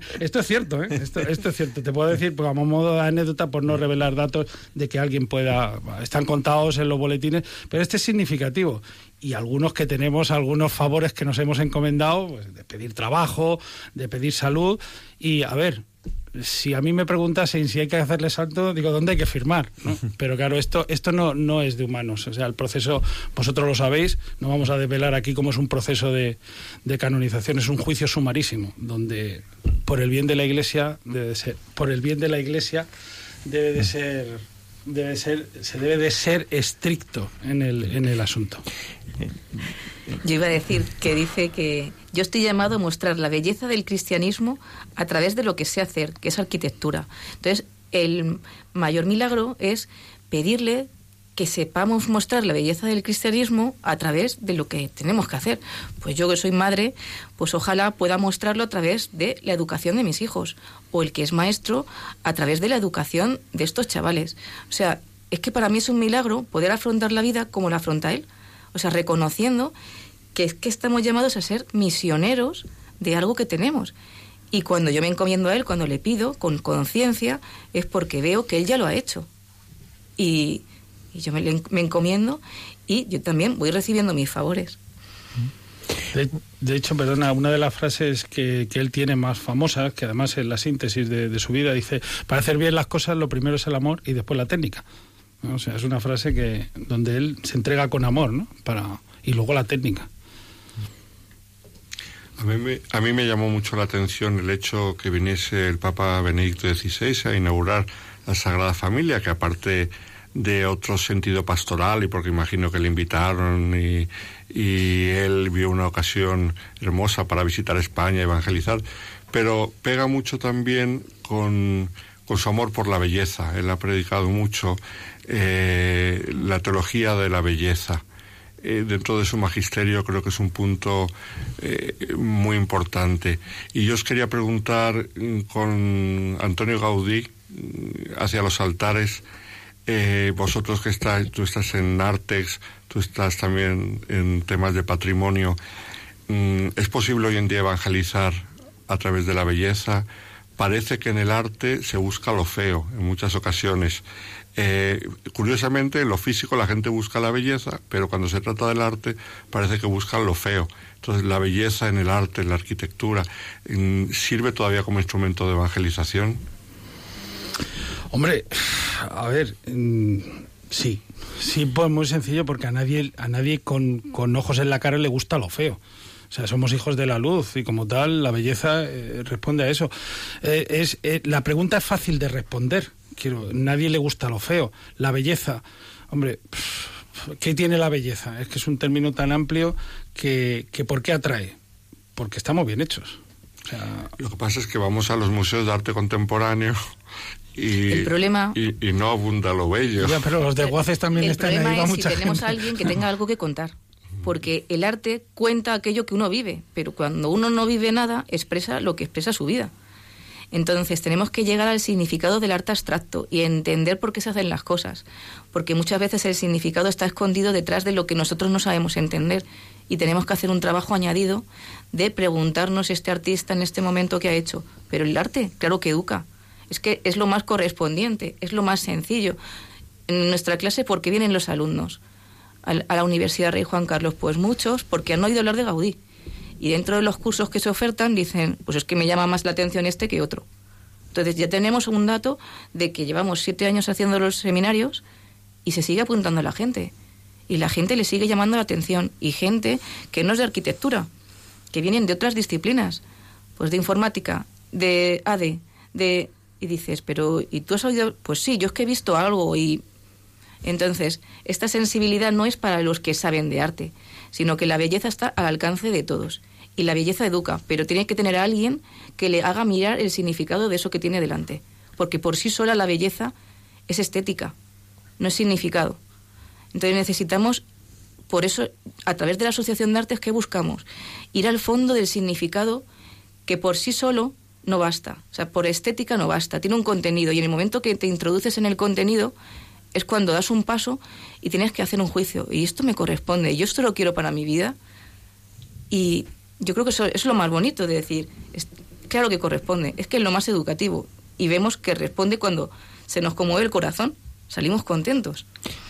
esto es cierto, ¿eh? Esto, esto, es cierto. Te puedo decir, pues, como modo de anécdota, por no revelar datos de que alguien pueda, están contados en los boletines, pero este es significativo y algunos que tenemos algunos favores que nos hemos encomendado, pues, de pedir trabajo, de pedir salud. Y a ver, si a mí me preguntasen si hay que hacerle salto, digo, ¿dónde hay que firmar? Pero claro, esto, esto no, no es de humanos. O sea, el proceso, vosotros lo sabéis, no vamos a desvelar aquí cómo es un proceso de, de canonización, es un juicio sumarísimo, donde por el bien de la Iglesia debe ser, por el bien de la Iglesia debe de ser debe ser se debe de ser estricto en el, en el asunto. Yo iba a decir que dice que yo estoy llamado a mostrar la belleza del cristianismo a través de lo que sé hacer, que es arquitectura. Entonces, el mayor milagro es pedirle que sepamos mostrar la belleza del cristianismo a través de lo que tenemos que hacer. Pues yo que soy madre, pues ojalá pueda mostrarlo a través de la educación de mis hijos, o el que es maestro a través de la educación de estos chavales. O sea, es que para mí es un milagro poder afrontar la vida como la afronta él. O sea, reconociendo que es que estamos llamados a ser misioneros de algo que tenemos. Y cuando yo me encomiendo a Él, cuando le pido con conciencia, es porque veo que Él ya lo ha hecho. Y, yo me, encomiendo y yo también voy recibiendo mis favores. De, hecho, perdona, una de las frases que, que, él tiene más famosas, que además es la síntesis de, de, su vida, dice, para hacer bien las cosas lo primero es el amor y después la técnica. O sea, es una frase que donde él se entrega con amor, ¿no? Para, y luego la técnica. A mí, me, a mí me llamó mucho la atención el hecho que viniese el Papa Benedicto XVI a inaugurar la Sagrada Familia, que aparte de otro sentido pastoral, y porque imagino que le invitaron y, él vio una ocasión hermosa para visitar España, evangelizar, pero pega mucho también con su amor por la belleza. Él ha predicado mucho eh, la teología de la belleza eh, dentro de su magisterio creo que es un punto eh, muy importante. Y yo os quería preguntar mm, con Antonio Gaudí mm, hacia los altares. Vosotros que estáis, tú estás en Artex, tú estás también en temas de patrimonio, mm, ¿es posible hoy en día evangelizar a través de la belleza? Parece que en el arte se busca lo feo en muchas ocasiones. Eh, curiosamente, en lo físico la gente busca la belleza, pero cuando se trata del arte parece que buscan lo feo. Entonces, la belleza en el arte, en la arquitectura, ¿sirve todavía como instrumento de evangelización? Hombre, a ver, sí, sí, pues muy sencillo porque a nadie, a nadie con, con ojos en la cara le gusta lo feo. O sea, somos hijos de la luz y como tal la belleza eh, responde a eso. Eh, es, la pregunta es fácil de responder quiero, nadie le gusta lo feo. La belleza, hombre, ¿qué tiene la belleza? Es que es un término tan amplio que, que ¿por qué atrae? Porque estamos bien hechos. Lo que pasa es que vamos a los museos de arte contemporáneo y, el problema, y, no abunda lo bello. pero los de Guaces también están ahí. Es si tenemos a alguien que tenga algo que contar. Porque el arte cuenta aquello que uno vive, pero cuando uno no vive nada, expresa lo que expresa su vida. Entonces tenemos que llegar al significado del arte abstracto y entender por qué se hacen las cosas, porque muchas veces el significado está escondido detrás de lo que nosotros no sabemos entender y tenemos que hacer un trabajo añadido de preguntarnos este artista en este momento qué ha hecho. Pero el arte, claro que educa, es que es lo más correspondiente, es lo más sencillo. En nuestra clase, ¿por qué vienen los alumnos a la Universidad Rey Juan Carlos? Pues muchos, porque han oído hablar de Gaudí y dentro de los cursos que se ofertan dicen, pues es que me llama más la atención este que otro. Entonces ya tenemos un dato de que llevamos siete años haciendo los seminarios y se sigue apuntando a la gente. Y la gente le sigue llamando la atención. Y gente que no es de arquitectura, que vienen de otras disciplinas, pues de informática, de ADE, de... Y dices, pero ¿y tú has oído? Pues sí, yo es que he visto algo y... Entonces, esta sensibilidad no es para los que saben de arte, sino que la belleza está al alcance de todos. Y la belleza educa, pero tiene que tener a alguien que le haga mirar el significado de eso que tiene delante. Porque por sí sola la belleza es estética, no es significado. Entonces necesitamos, por eso, a través de la Asociación de Artes, ¿qué buscamos? Ir al fondo del significado que por sí solo no basta. O sea, por estética no basta, tiene un contenido. Y en el momento que te introduces en el contenido es cuando das un paso y tienes que hacer un juicio. Y esto me corresponde, yo esto lo quiero para mi vida. Y yo creo que eso es lo más bonito de decir, es, claro que corresponde, es que es lo más educativo. Y vemos que responde cuando se nos conmueve el corazón, salimos contentos.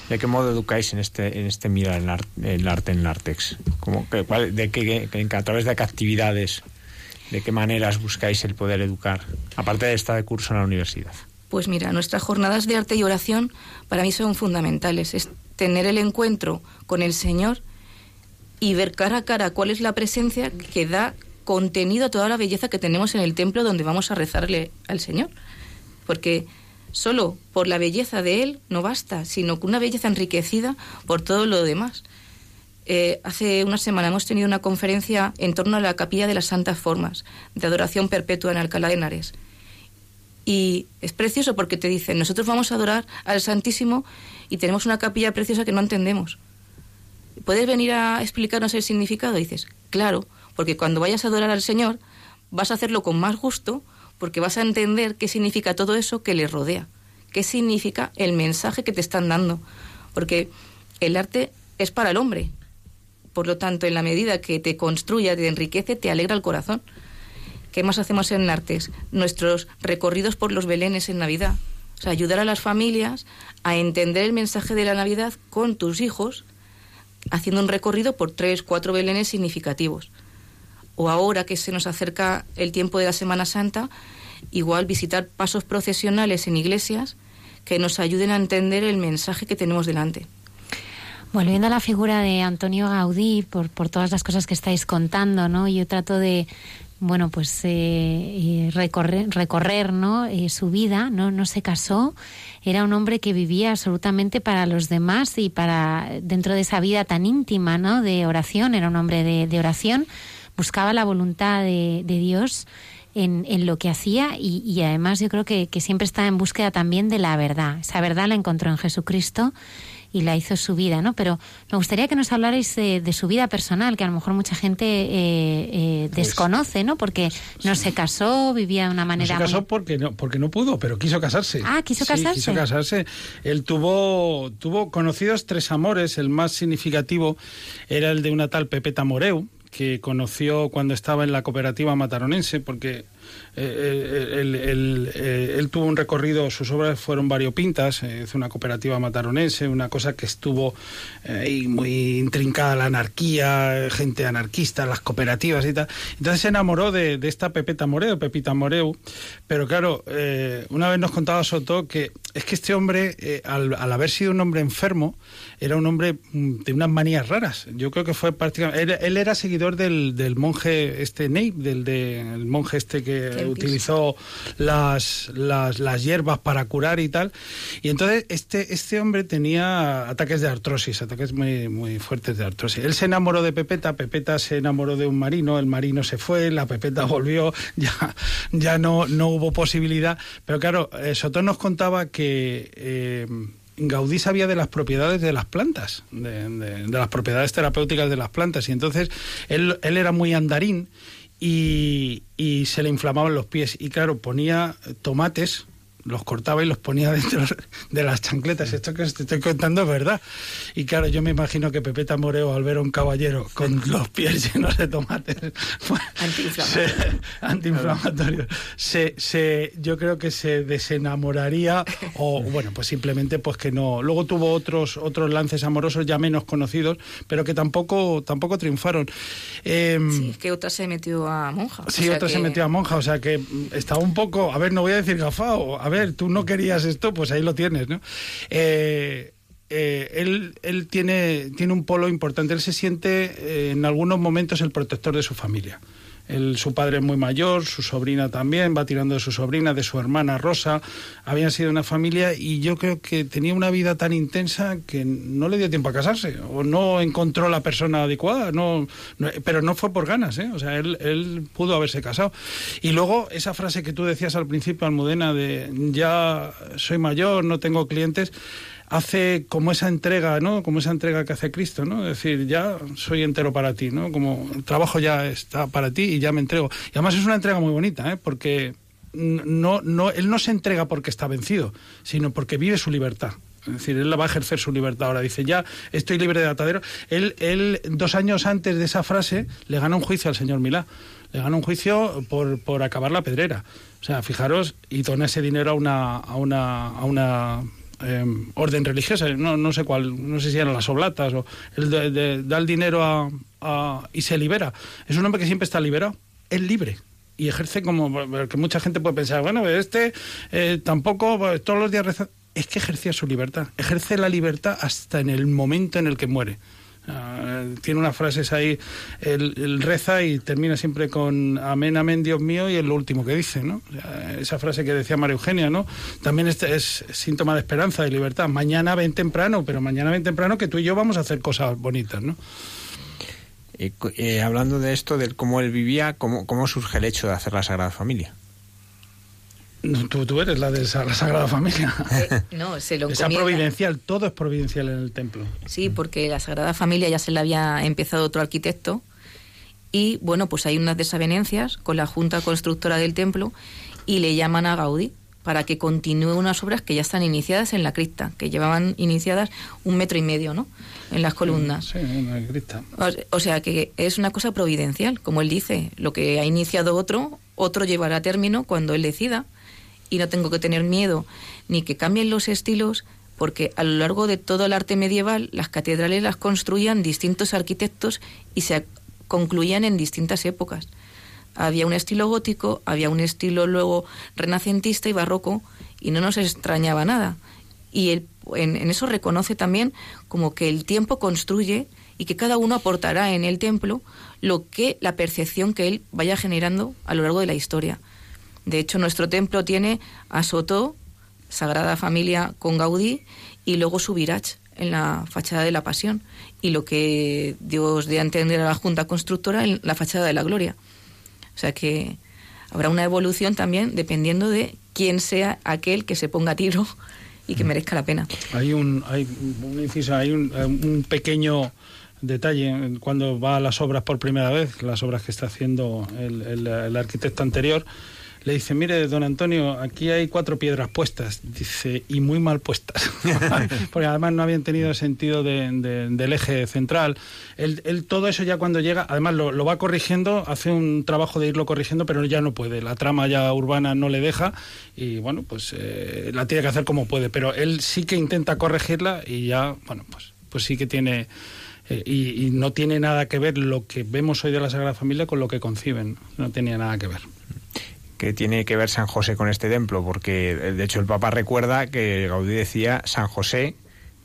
¿De qué modo educáis en este, en este mirar el, arte en Artex? ¿Cómo, que, de qué, ¿A través de qué actividades, de qué maneras buscáis el poder educar, aparte de esta de curso en la universidad? Pues mira, nuestras jornadas de arte y oración para mí son fundamentales. Es tener el encuentro con el Señor y ver cara a cara cuál es la presencia que da contenido a toda la belleza que tenemos en el templo donde vamos a rezarle al Señor. Porque solo por la belleza de Él no basta, sino con una belleza enriquecida por todo lo demás. Eh, hace una semana hemos tenido una conferencia en torno a la capilla de las santas formas, de adoración perpetua en Alcalá de Henares. Y es precioso porque te dicen, nosotros vamos a adorar al Santísimo y tenemos una capilla preciosa que no entendemos. ¿Puedes venir a explicarnos el significado? dices, claro, porque cuando vayas a adorar al Señor vas a hacerlo con más gusto porque vas a entender qué significa todo eso que le rodea, qué significa el mensaje que te están dando, porque el arte es para el hombre. Por lo tanto, en la medida que te construya, te enriquece, te alegra el corazón. ¿Qué más hacemos en artes? Nuestros recorridos por los belenes en Navidad. O sea, ayudar a las familias a entender el mensaje de la Navidad con tus hijos, haciendo un recorrido por tres, cuatro belenes significativos. O ahora que se nos acerca el tiempo de la Semana Santa, igual visitar pasos procesionales en iglesias que nos ayuden a entender el mensaje que tenemos delante. Volviendo a la figura de Antonio Gaudí, por, por todas las cosas que estáis contando, ¿no? Yo trato de, bueno, pues eh, recorrer, recorrer ¿no? Eh, su vida, ¿no? no se casó, era un hombre que vivía absolutamente para los demás y para dentro de esa vida tan íntima ¿no? de oración, era un hombre de, oración, buscaba la voluntad de, Dios en, lo que hacía y, además yo creo que, que siempre está en búsqueda también de la verdad. Esa verdad la encontró en Jesucristo y la hizo su vida, ¿no? Pero me gustaría que nos hablarais de, su vida personal, que a lo mejor mucha gente eh, eh, pues desconoce, ¿no? Porque no se casó, vivía de una manera. No se casó porque no porque no pudo, pero quiso casarse. Ah, quiso casarse. quiso casarse. Él tuvo tuvo conocidos tres amores. El más significativo era el de una tal Pepeta Moreu que conoció cuando estaba en la cooperativa mataronense, porque eh, él, eh, él, tuvo un recorrido, sus obras fueron variopintas, eh, es una cooperativa mataronense, una cosa que estuvo muy intrincada la anarquía, gente anarquista, las cooperativas y tal. Entonces se enamoró de, esta Pepeta Moreu, Pepita Moreu, pero claro, una vez nos contaba Soto que es que este hombre, al, haber sido un hombre enfermo, era un hombre mm, de unas manías raras. Yo creo que fue prácticamente... Él, era seguidor del, del monje este Ney, del, del monje este que utilizó las, las, las, hierbas para curar y tal. Y entonces este, este hombre tenía ataques de artrosis, ataques muy, muy fuertes de artrosis. Él se enamoró de Pepeta, Pepeta se enamoró de un marino, el marino se fue, la Pepeta volvió, ya, ya no, no hubo posibilidad. Pero claro, eh, Soto nos contaba que... Eh, Gaudí sabía de las propiedades de las plantas, de, de, las propiedades terapéuticas de las plantas, y entonces él, él era muy andarín y, y se le inflamaban los pies. Y claro, ponía tomates los cortaba y los ponía dentro de las chancletas. Esto que te estoy contando es verdad. Y claro, yo me imagino que Pepeta Moreo, al ver a un caballero con los pies llenos de tomates, antiinflamatorio, se, se, yo creo que se desenamoraría o, bueno, pues simplemente pues que no. Luego tuvo otros, otros lances amorosos ya menos conocidos, pero que tampoco, tampoco triunfaron. Em, sí, es que otra se metió a monja. Sí, otra se metió a monja, o sea que estaba un poco, a ver, no voy a decir gafao, a ver, tú no querías esto, pues ahí lo tienes, ¿no? Eh, eh, él, él tiene, tiene un polo importante. Él se siente eh, en algunos momentos el protector de su familia. Su padre es muy mayor, su sobrina también, va tirando de su sobrina, de su hermana Rosa. Habían sido una familia y yo creo que tenía una vida tan intensa que no le dio tiempo a casarse o no encontró la persona adecuada. No, no- pero no fue por ganas, ¿eh? O sea, él, él pudo haberse casado. Y luego esa frase que tú decías al principio, Almudena, de ya soy mayor, no tengo clientes hace como esa entrega, ¿no? Como esa entrega que hace Cristo, ¿no? Es decir, ya soy entero para ti, ¿no? Como el trabajo ya está para ti y ya me entrego. Y además es una entrega muy bonita, ¿eh? Porque no, no, él no se entrega porque está vencido, sino porque vive su libertad. Es decir, él va a ejercer su libertad ahora. Dice, ya estoy libre de atadero. Él, él, dos años antes de esa frase, le gana un juicio al señor Milá. Le gana un juicio por, por acabar la pedrera. O sea, fijaros, y dona ese dinero a una, a una, a una eh, orden religiosa, no, sé cuál, no sé si eran las oblatas, o él de- da el dinero a, y se libera. Es un hombre que siempre está liberado, es libre. Y ejerce como, porque mucha gente puede pensar, bueno, este eh, tampoco pues, todos los días reza. Es que ejercía su libertad, ejerce la libertad hasta en el momento en el que muere. Ah, tiene unas frases ahí, el reza y termina siempre con amén, amén, Dios mío, y es lo último que dice, ¿no? Esa frase que decía María Eugenia, ¿no? También este es síntoma de esperanza, de libertad. Mañana ven temprano, pero mañana ven temprano que tú y yo vamos a hacer cosas bonitas, ¿no? Eh, eh, hablando de esto, de cómo él vivía, cómo, cómo surge el hecho de hacer la Sagrada Familia. Tú, tú eres la de esa- la Sagrada Familia. No, se lo Esa providencial, todo es providencial en el templo. Sí, porque la Sagrada Familia ya se la había empezado otro arquitecto y bueno, pues hay unas desavenencias con la Junta Constructora del Templo y le llaman a Gaudí para que continúe unas obras que ya están iniciadas en la cripta, que llevaban iniciadas un metro y medio, ¿no? En las columnas. Sí, una cripta. O- O sea que es una cosa providencial, como él dice, lo que ha iniciado otro, otro llevará a término cuando él decida y no tengo que tener miedo ni que cambien los estilos porque a lo largo de todo el arte medieval las catedrales las construían distintos arquitectos y se concluían en distintas épocas. Había un estilo gótico, había un estilo luego renacentista y barroco y no nos extrañaba nada. Y él, en, en eso reconoce también como que el tiempo construye y que cada uno aportará en el templo lo que la percepción que él vaya generando a lo largo de la historia. De hecho, nuestro templo tiene a Soto, Sagrada Familia con Gaudí, y luego su Virach en la fachada de la Pasión, y lo que Dios dé a entender a la Junta Constructora en la fachada de la Gloria. O sea que habrá una evolución también dependiendo de quién sea aquel que se ponga a tiro y que merezca la pena. Hay un, hay un inciso, hay un, eh, un pequeño detalle cuando va a las obras por primera vez, las obras que está haciendo el, el- el arquitecto anterior. Le dice, mire, don Antonio, aquí hay cuatro piedras puestas. Dice, y muy mal puestas. Porque además no habían tenido sentido de- de- del eje central. Él, él todo eso ya cuando llega, además lo, lo va corrigiendo, hace un trabajo de irlo corrigiendo, pero ya no puede. La trama ya urbana no le deja y bueno, pues eh, la tiene que hacer como puede. Pero él sí que intenta corregirla y ya, bueno, pues, pues sí que tiene... eh, y, y no tiene nada que ver lo que vemos hoy de la Sagrada Familia con lo que conciben. No tenía nada que ver. Que tiene que ver San José con este templo, porque eh, de hecho el Papa recuerda que Gaudí decía San José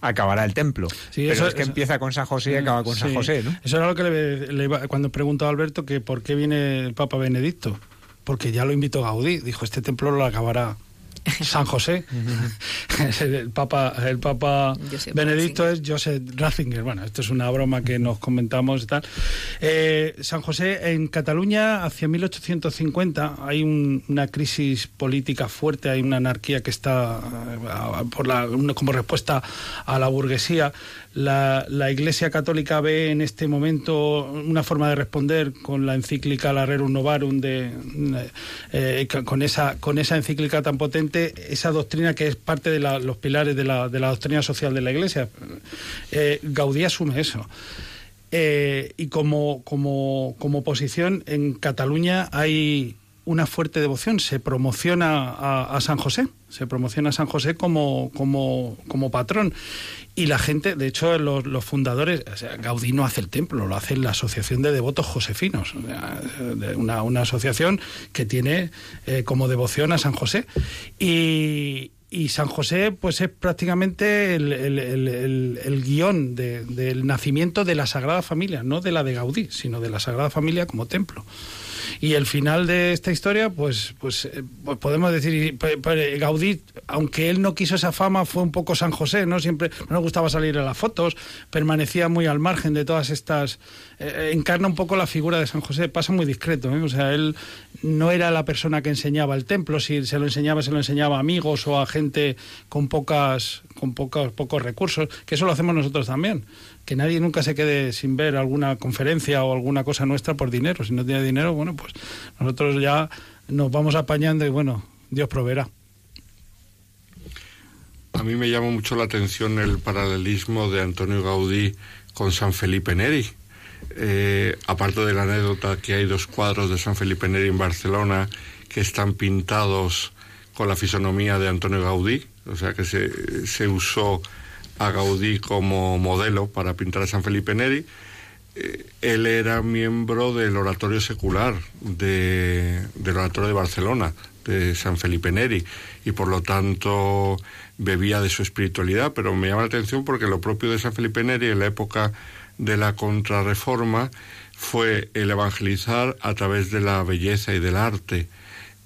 acabará el templo. Sí, Pero eso- es que eso- empieza con San José y acaba con San. José, ¿no? Eso era lo que le, le iba- cuando preguntó a Alberto que por qué viene el Papa Benedicto. Porque ya lo invitó Gaudí. Dijo, este templo lo acabará San José. el Papa, el Papa Benedicto es Joseph Ratzinger. Bueno, esto es una broma que nos comentamos y tal. Eh, San José, en Cataluña, hacia 1850, hay un- una crisis política fuerte, hay una anarquía que está eh, por la, como respuesta a la burguesía. La, Iglesia Católica ve en este momento una forma de responder con la encíclica La Rerum Novarum, de, eh, eh, con, esa, con esa encíclica tan potente, esa doctrina que es parte de la- los pilares de la, de la doctrina social de la Iglesia. Eh, Gaudí asume eso. Y como, como, como posición, en Cataluña hay una fuerte devoción. Se promociona a San José, se promociona San José como, como, como patrón. Y la gente, de hecho, los, los fundadores, o sea, Gaudí no hace el templo, lo hace la Asociación de Devotos Josefinos, una, una asociación que tiene eh, como devoción a San José. Y, y San José pues es prácticamente el, el, el, guion de, del nacimiento de la Sagrada Familia, no de la de Gaudí, sino de la Sagrada Familia como templo. Y el final de esta historia, pues, pues, eh, pues podemos decir, Gaudí, aunque él no quiso esa fama, fue un poco San José, ¿no? Siempre no le gustaba salir a las fotos, permanecía muy al margen de todas estas... Eh, eh, encarna un poco la figura de San José, pasa muy discreto, ¿eh? O sea, él no era la persona que enseñaba el templo, si se lo enseñaba, se lo enseñaba a amigos o a gente con pocas con pocos, pocos recursos, que eso lo hacemos nosotros también que nadie nunca se quede sin ver alguna conferencia o alguna cosa nuestra por dinero. Si no tiene dinero, bueno, pues nosotros ya nos vamos apañando y bueno, Dios proveerá. A mí me llama mucho la atención el paralelismo de Antonio Gaudí con San Felipe Neri. Eh, aparte de la anécdota que hay dos cuadros de San Felipe Neri en Barcelona que están pintados con la fisonomía de Antonio Gaudí, o sea que se, se usó a Gaudí como modelo para pintar a San Felipe Neri. Eh, él era miembro del oratorio secular de, del oratorio de Barcelona, de San Felipe Neri, y por lo tanto bebía de su espiritualidad, pero me llama la atención porque lo propio de San Felipe Neri en la época de la contrarreforma fue el evangelizar a través de la belleza y del arte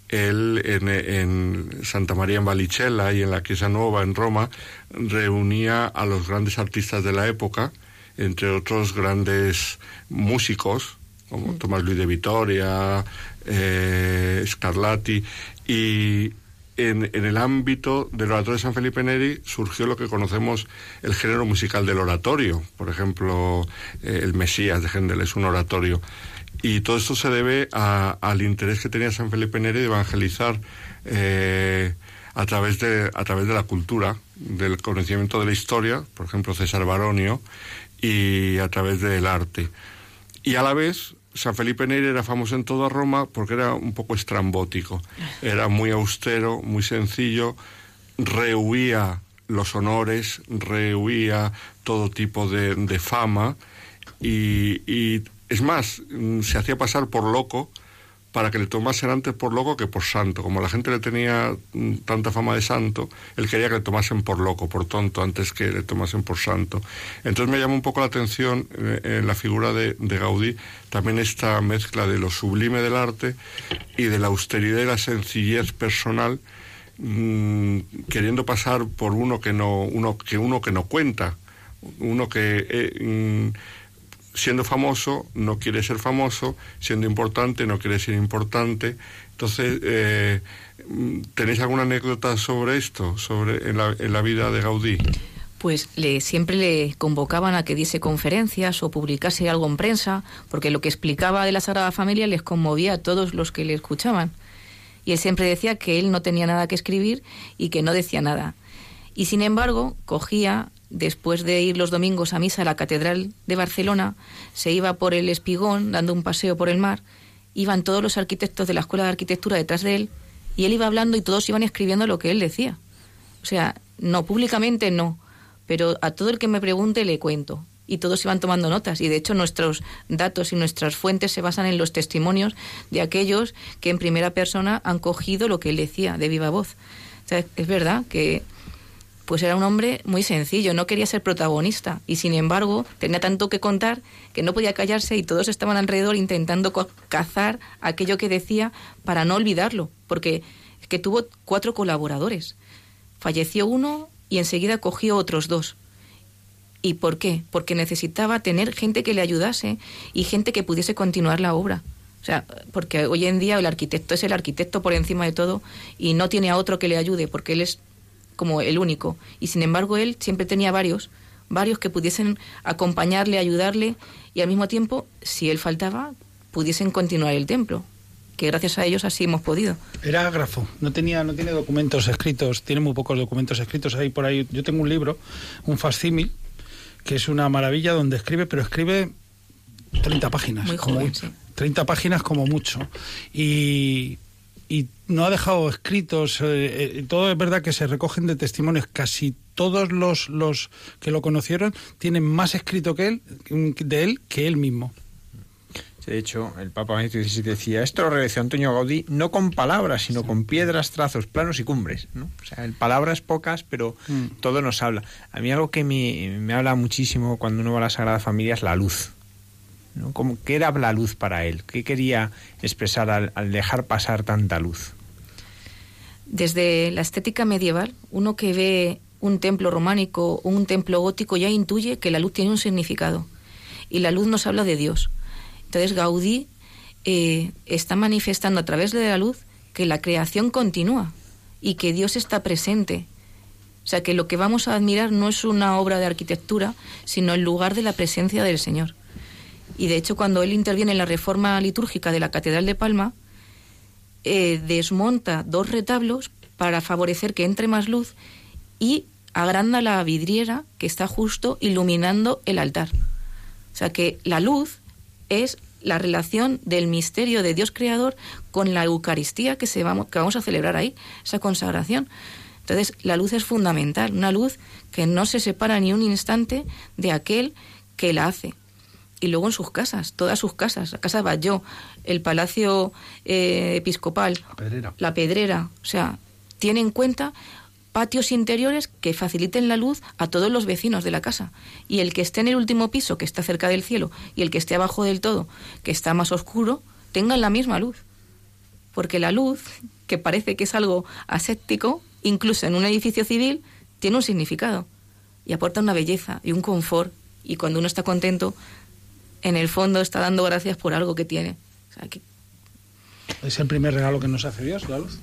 él en, Santa María en Valicella y en la Chiesa Nueva en Roma reunía a los grandes artistas de la época, entre otros grandes músicos, como Tomás Luis de Vitoria, eh, Scarlatti, y en, el ámbito del oratorio de San Felipe Neri surgió lo que conocemos el género musical del oratorio. Por ejemplo, eh, el Mesías de Händel es un oratorio. Y todo esto se debe al interés que tenía San Felipe Neri de evangelizar eh, a, través de, a través de la cultura, del conocimiento de la historia, por ejemplo César Baronio, y a través del arte. Y a la vez, San Felipe Neri era famoso en toda Roma porque era un poco estrambótico, era muy austero, muy sencillo, rehuía los honores, rehuía todo tipo de, de fama y, y es más, mm, se hacía pasar por loco para que le tomasen antes por loco que por santo. Como la gente le tenía mm, tanta fama de santo, él quería que le tomasen por loco, por tonto, antes que le tomasen por santo. Entonces me llama un poco la atención eh, en la figura de, Gaudí también esta mezcla de lo sublime del arte y de la austeridad y la sencillez personal, mm, queriendo pasar por uno que no, uno que uno que no cuenta, uno que eh, siendo famoso no quiere ser famoso, siendo importante no quiere ser importante. Entonces, eh, ¿tenéis alguna anécdota sobre esto, sobre en la, en la vida de Gaudí? pues le, siempre le convocaban a que diese conferencias o publicase algo en prensa, porque lo que explicaba de la Sagrada Familia les conmovía a todos los que le escuchaban. Y él siempre decía que él no tenía nada que escribir y que no decía nada. Y sin embargo, cogía después de ir los domingos a misa a la Catedral de Barcelona, se iba por el espigón dando un paseo por el mar, iban todos los arquitectos de la Escuela de Arquitectura detrás de él, y él iba hablando y todos iban escribiendo lo que él decía. O sea, no públicamente no, pero a todo el que me pregunte le cuento. Y todos iban tomando notas. Y de hecho nuestros datos y nuestras fuentes se basan en los testimonios de aquellos que en primera persona han cogido lo que él decía de viva voz. O sea, es verdad que pues era un hombre muy sencillo, no quería ser protagonista y sin embargo tenía tanto que contar que no podía callarse y todos estaban alrededor intentando cazar aquello que decía para no olvidarlo, porque es que tuvo cuatro colaboradores. Falleció uno y enseguida cogió otros dos. ¿Y por qué? Porque necesitaba tener gente que le ayudase y gente que pudiese continuar la obra. O sea, porque hoy en día el arquitecto es el arquitecto por encima de todo y no tiene a otro que le ayude porque él es como el único. Y sin embargo él siempre tenía varios, varios que pudiesen acompañarle, ayudarle y al mismo tiempo, si él faltaba, pudiesen continuar el templo que gracias a ellos así hemos podido. Era grafo, no tenía, no tiene documentos escritos, tiene muy pocos documentos escritos ahí por ahí. Yo tengo un libro, un facsímil, que es una maravilla donde escribe, pero escribe 30 páginas. Muy joven, sí. 30 páginas como mucho. Y y no ha dejado escritos. Eh, eh, todo es verdad que se recogen de testimonios. Casi todos los, los que lo conocieron tienen más escrito que él, de él que él mismo. De hecho, el Papa Benedicto XVI decía, esto lo realizó Antonio Gaudí no con palabras, sino con piedras, trazos, planos y cumbres. ¿no? O sea, en palabras pocas, pero Mm. todo nos habla. A mí algo que me, me habla muchísimo cuando uno va a la Sagrada Familia es la luz. ¿No? ¿Qué era la luz para él? ¿Qué quería expresar al, al dejar pasar tanta luz? Desde la estética medieval, uno que ve un templo románico o un templo gótico ya intuye que la luz tiene un significado. Y la luz nos habla de Dios. Entonces Gaudí eh, está manifestando a través de la luz que la creación continúa y que Dios está presente. O sea, que lo que vamos a admirar no es una obra de arquitectura, sino el lugar de la presencia del Señor. Y de hecho, cuando él interviene en la reforma litúrgica de la Catedral de Palma, eh, desmonta dos retablos para favorecer que entre más luz y agranda la vidriera que está justo iluminando el altar. O sea que la luz es la relación del misterio de Dios creador con la Eucaristía que, se vamos, que vamos a celebrar ahí, esa consagración. Entonces, la luz es fundamental, una luz que no se separa ni un instante de aquel que la hace. Y luego en sus casas, todas sus casas, la casa de Batlló, el palacio eh, episcopal, La pedrera. la pedrera, o sea, tiene en cuenta patios interiores que faciliten la luz a todos los vecinos de la casa. Y el que esté en el último piso, que está cerca del cielo, y el que esté abajo del todo, que está más oscuro, tengan la misma luz. Porque la luz, que parece que es algo aséptico, incluso en un edificio civil, tiene un significado. Y aporta una belleza y un confort. Y cuando uno está contento, en el fondo está dando gracias por algo que tiene. O sea, que Es el primer regalo que nos hace Dios, la luz.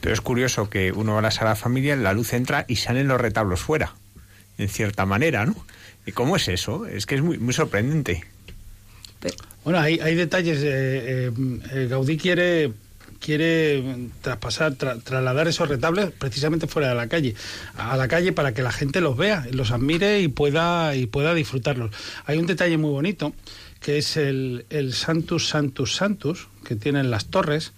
Pero es curioso que uno va a la Sagrada Familia, la luz entra y salen los retablos fuera, en cierta manera, ¿no? ¿Y cómo es eso? Es que es muy, muy sorprendente. Bueno, hay, hay detalles. eh, eh, eh, Gaudí quiere quiere traspasar, tra- trasladar esos retables precisamente fuera de la calle, a la calle para que la gente los vea, los admire y pueda y pueda disfrutarlos. Hay un detalle muy bonito que es el Santus Santus Santus que tienen las torres.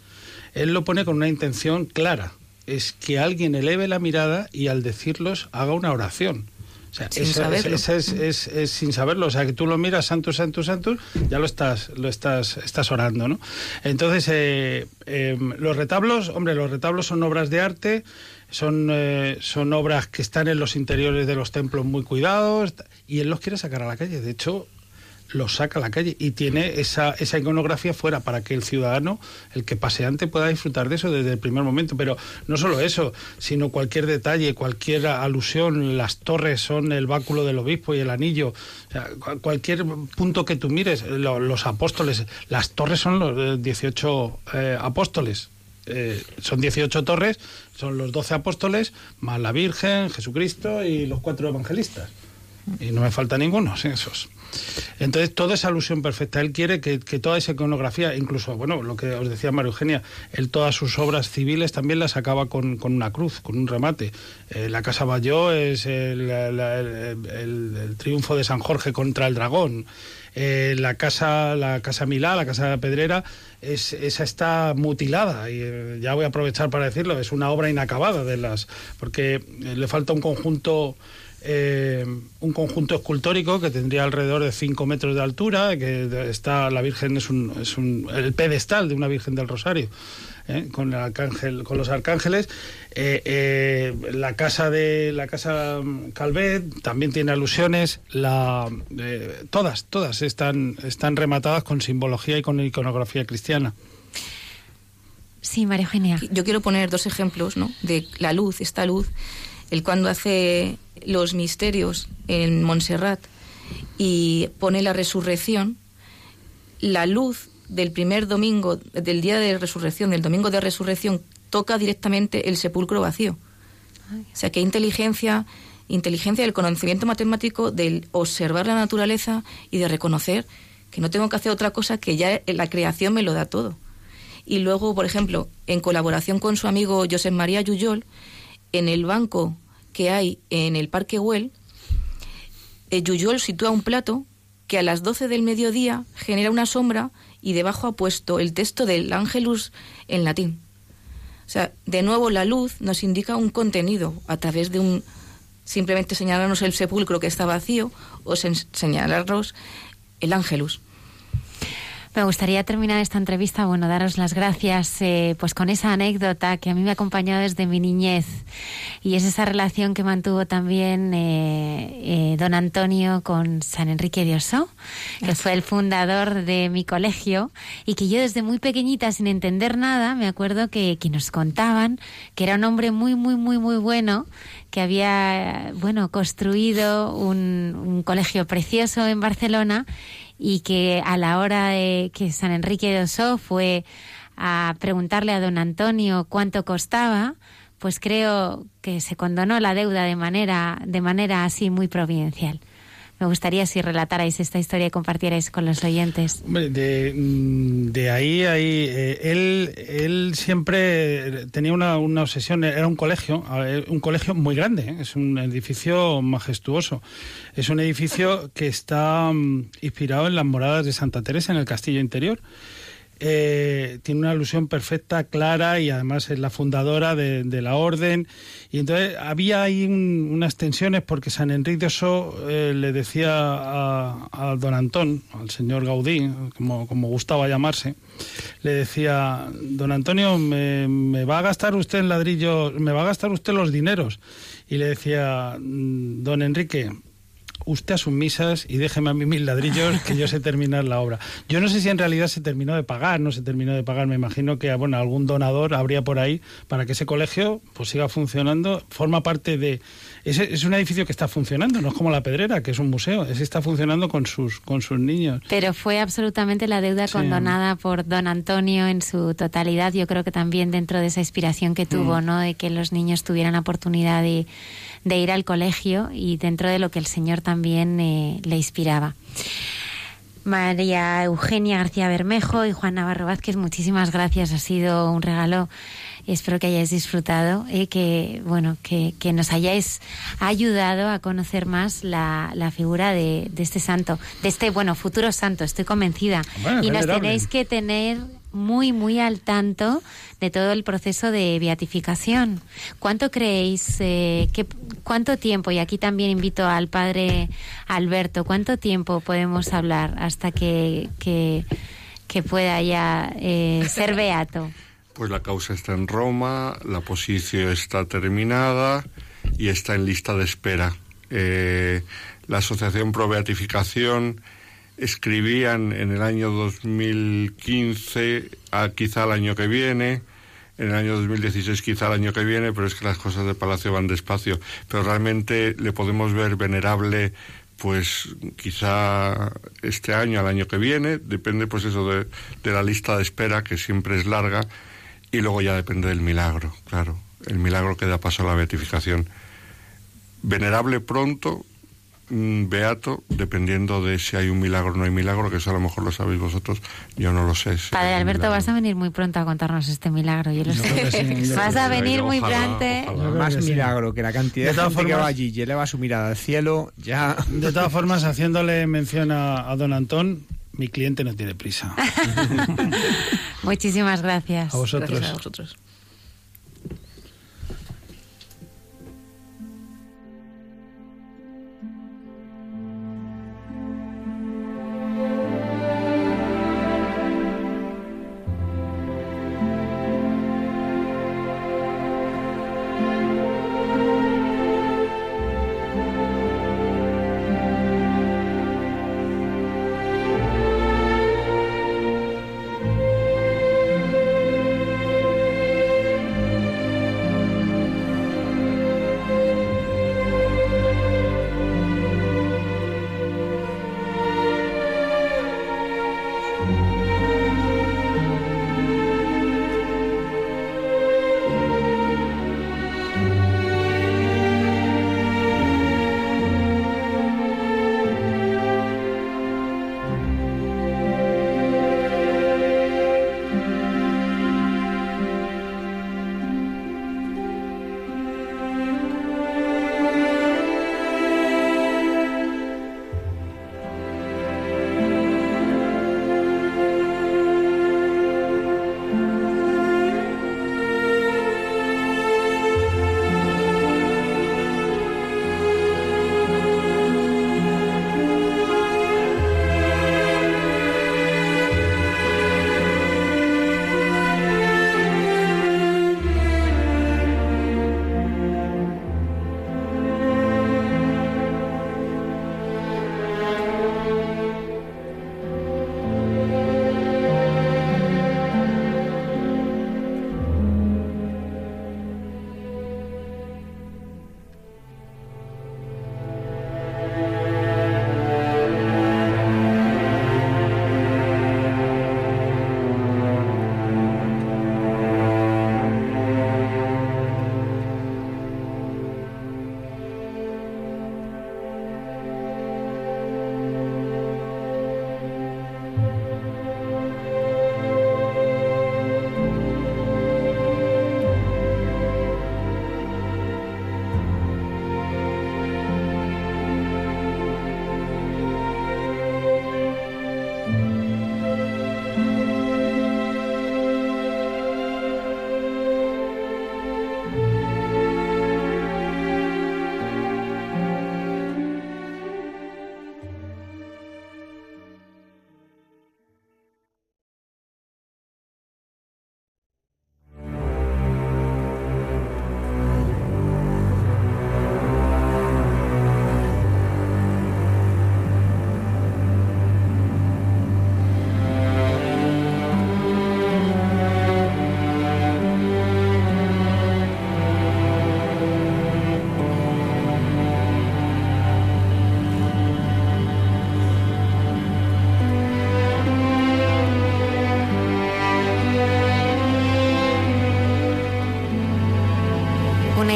Él lo pone con una intención clara, es que alguien eleve la mirada y al decirlos haga una oración. O sea, Sin esa- saberlo. es, es- es sin saberlo, o sea, que tú lo miras, santos, santos, santos, ya lo estás, lo estás, estás orando, ¿no? Entonces, eh, eh, los retablos, hombre, los retablos son obras de arte, son, eh, son obras que están en los interiores de los templos muy cuidados, y él los quiere sacar a la calle. De hecho, los saca a la calle y tiene esa, esa iconografía fuera para que el ciudadano, el que paseante, pueda disfrutar de eso desde el primer momento. Pero no solo eso, sino cualquier detalle, cualquier alusión, las torres son el báculo del obispo y el anillo, cualquier punto que tú mires, lo- los apóstoles, las torres son los eh, 18 eh, apóstoles. Eh, son 18 torres, son los 12 apóstoles, más la Virgen, Jesucristo y los cuatro evangelistas. Y no me falta ninguno, sí, esos. Entonces, toda esa alusión perfecta. Él quiere que, que toda esa iconografía, incluso, bueno, lo que os decía María Eugenia, él todas sus obras civiles también las acaba con, una cruz, con un remate. Eh, la Casa Bayó es el, el- triunfo de San Jorge contra el dragón. Eh, la casa la casa Milá, la casa Pedrera, es, esa está mutilada y eh, ya voy a aprovechar para decirlo, es una obra inacabada de las porque le falta un conjunto eh, un conjunto escultórico que tendría alrededor de 5 metros de altura, que está la Virgen es un, es un el pedestal de una Virgen del Rosario. ¿eh? con el arcángel con los arcángeles Eh, eh, la casa de la casa mm, Calvet también tiene alusiones la eh, todas todas están están rematadas con simbología y con iconografía cristiana Sí, María Eugenia. Yo quiero poner dos ejemplos ¿no? de la luz, esta luz. Él cuando hace los misterios en Montserrat y pone la resurrección, la luz del primer domingo, del día de resurrección, del domingo de resurrección, toca directamente el sepulcro vacío. O sea que hay inteligencia, inteligencia del conocimiento matemático, del observar la naturaleza y de reconocer que no tengo que hacer otra cosa que ya la creación me lo da todo. Y luego, por ejemplo, en colaboración con su amigo Josep María Yuyol, en el banco que hay en el Parque Güell, eh, Yuyol sitúa un plato que a las 12 del mediodía genera una sombra y debajo ha puesto el texto del Angelus en latín. O sea, de nuevo la luz nos indica un contenido a través de un simplemente señalarnos el sepulcro que está vacío o señalarnos el Angelus. Me gustaría terminar esta entrevista, bueno, daros las gracias eh, pues con esa anécdota que a mí me ha acompañado desde mi niñez. Y es esa relación que mantuvo también eh, eh, don Antonio con San Enrique de Oso, que fue el fundador de mi colegio y que yo desde muy pequeñita, sin entender nada, me acuerdo que, que nos contaban que era un hombre muy, muy, muy, muy bueno que había, bueno, construido un, un colegio precioso en Barcelona y que a la hora de que San Enrique de Oso fue a preguntarle a don Antonio cuánto costaba, pues creo que se condonó la deuda de manera, de manera así muy providencial. Me gustaría si relatarais esta historia y compartierais con los oyentes. de, mm, de, ahí, ahí eh, él, él siempre tenía una, una, obsesión, era un colegio, un colegio muy grande, ¿eh? es un edificio majestuoso. Es un edificio que está mm, inspirado en las moradas de Santa Teresa en el castillo interior. Eh, tiene una alusión perfecta, clara y además es la fundadora de, la orden. Y entonces había ahí un, unas tensiones porque San Enrique de Oso eh, le decía a, don Antón, al señor Gaudí, como, gustaba llamarse, le decía, don Antonio, me, me va a gastar usted en ladrillo, me va a gastar usted los dineros. Y le decía, don Enrique, usted a sus misas y déjeme a mí mil ladrillos que yo sé terminar la obra. Yo no sé si en realidad se terminó de pagar, no se terminó de pagar, me imagino que bueno, algún donador habría por ahí para que ese colegio pues siga funcionando, forma parte de es, es, un edificio que está funcionando, no es como la Pedrera, que es un museo, ese está funcionando con sus con sus niños. Pero fue absolutamente la deuda sí. condonada por don Antonio en su totalidad, yo creo que también dentro de esa inspiración que tuvo, mm. ¿no? De que los niños tuvieran la oportunidad de de ir al colegio y dentro de lo que el Señor también eh, le inspiraba. María Eugenia García Bermejo y Juan Navarro Vázquez, muchísimas gracias. Ha sido un regalo. Espero que hayáis disfrutado y que, bueno, que, que nos hayáis ayudado a conocer más la, la figura de, de, este santo, de este, bueno, futuro santo, estoy convencida. Bueno, y nos venerable. tenéis que tener muy, muy al tanto de todo el proceso de beatificación. ¿Cuánto creéis, eh, que, cuánto tiempo, y aquí también invito al padre Alberto, cuánto tiempo podemos hablar hasta que, que, pueda ya eh, ser beato? Pues la causa está en Roma, la posición está terminada y está en lista de espera. Eh, la Asociación Pro Beatificación escribían en el año 2015, a, quizá el año que viene, en el año 2016 quizá el año que viene, pero es que las cosas de Palacio van despacio. Pero realmente le podemos ver venerable pues quizá este año, al año que viene, depende pues eso de, de la lista de espera, que siempre es larga, y luego ya depende del milagro, claro, el milagro que da paso a la beatificación. Venerable pronto, beato, dependiendo de si hay un milagro o no hay milagro, que eso a lo mejor lo sabéis vosotros, yo no lo sé. Si Padre Alberto, milagro. vas a venir muy pronto a contarnos este milagro, yo lo Yo sé. creo que sí, yo vas a que venir muy pronto. Más que sí. milagro que la cantidad De gente que formas- va allí y eleva su mirada al cielo, ya... De todas formas, haciéndole mención a, a don Antón, mi cliente no tiene prisa. Muchísimas gracias. A vosotros. Gracias a vosotros.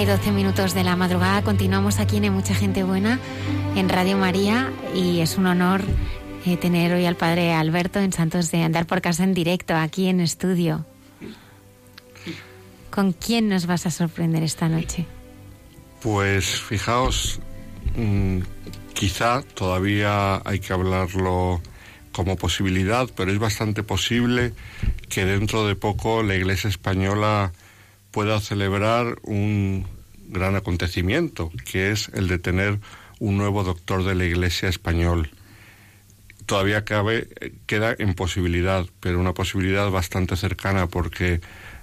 12 minutos de la madrugada. Continuamos aquí en Mucha Gente Buena, en Radio María, y es un honor eh, tener hoy al Padre Alberto en Santos de Andar por Casa en directo, aquí en estudio. ¿Con quién nos vas a sorprender esta noche? Pues fijaos, mm, quizá todavía hay que hablarlo como posibilidad, pero es bastante posible que dentro de poco la Iglesia española pueda celebrar un gran acontecimiento, que es el de tener un nuevo doctor de la Iglesia español. Todavía cabe, queda en posibilidad, pero una posibilidad bastante cercana porque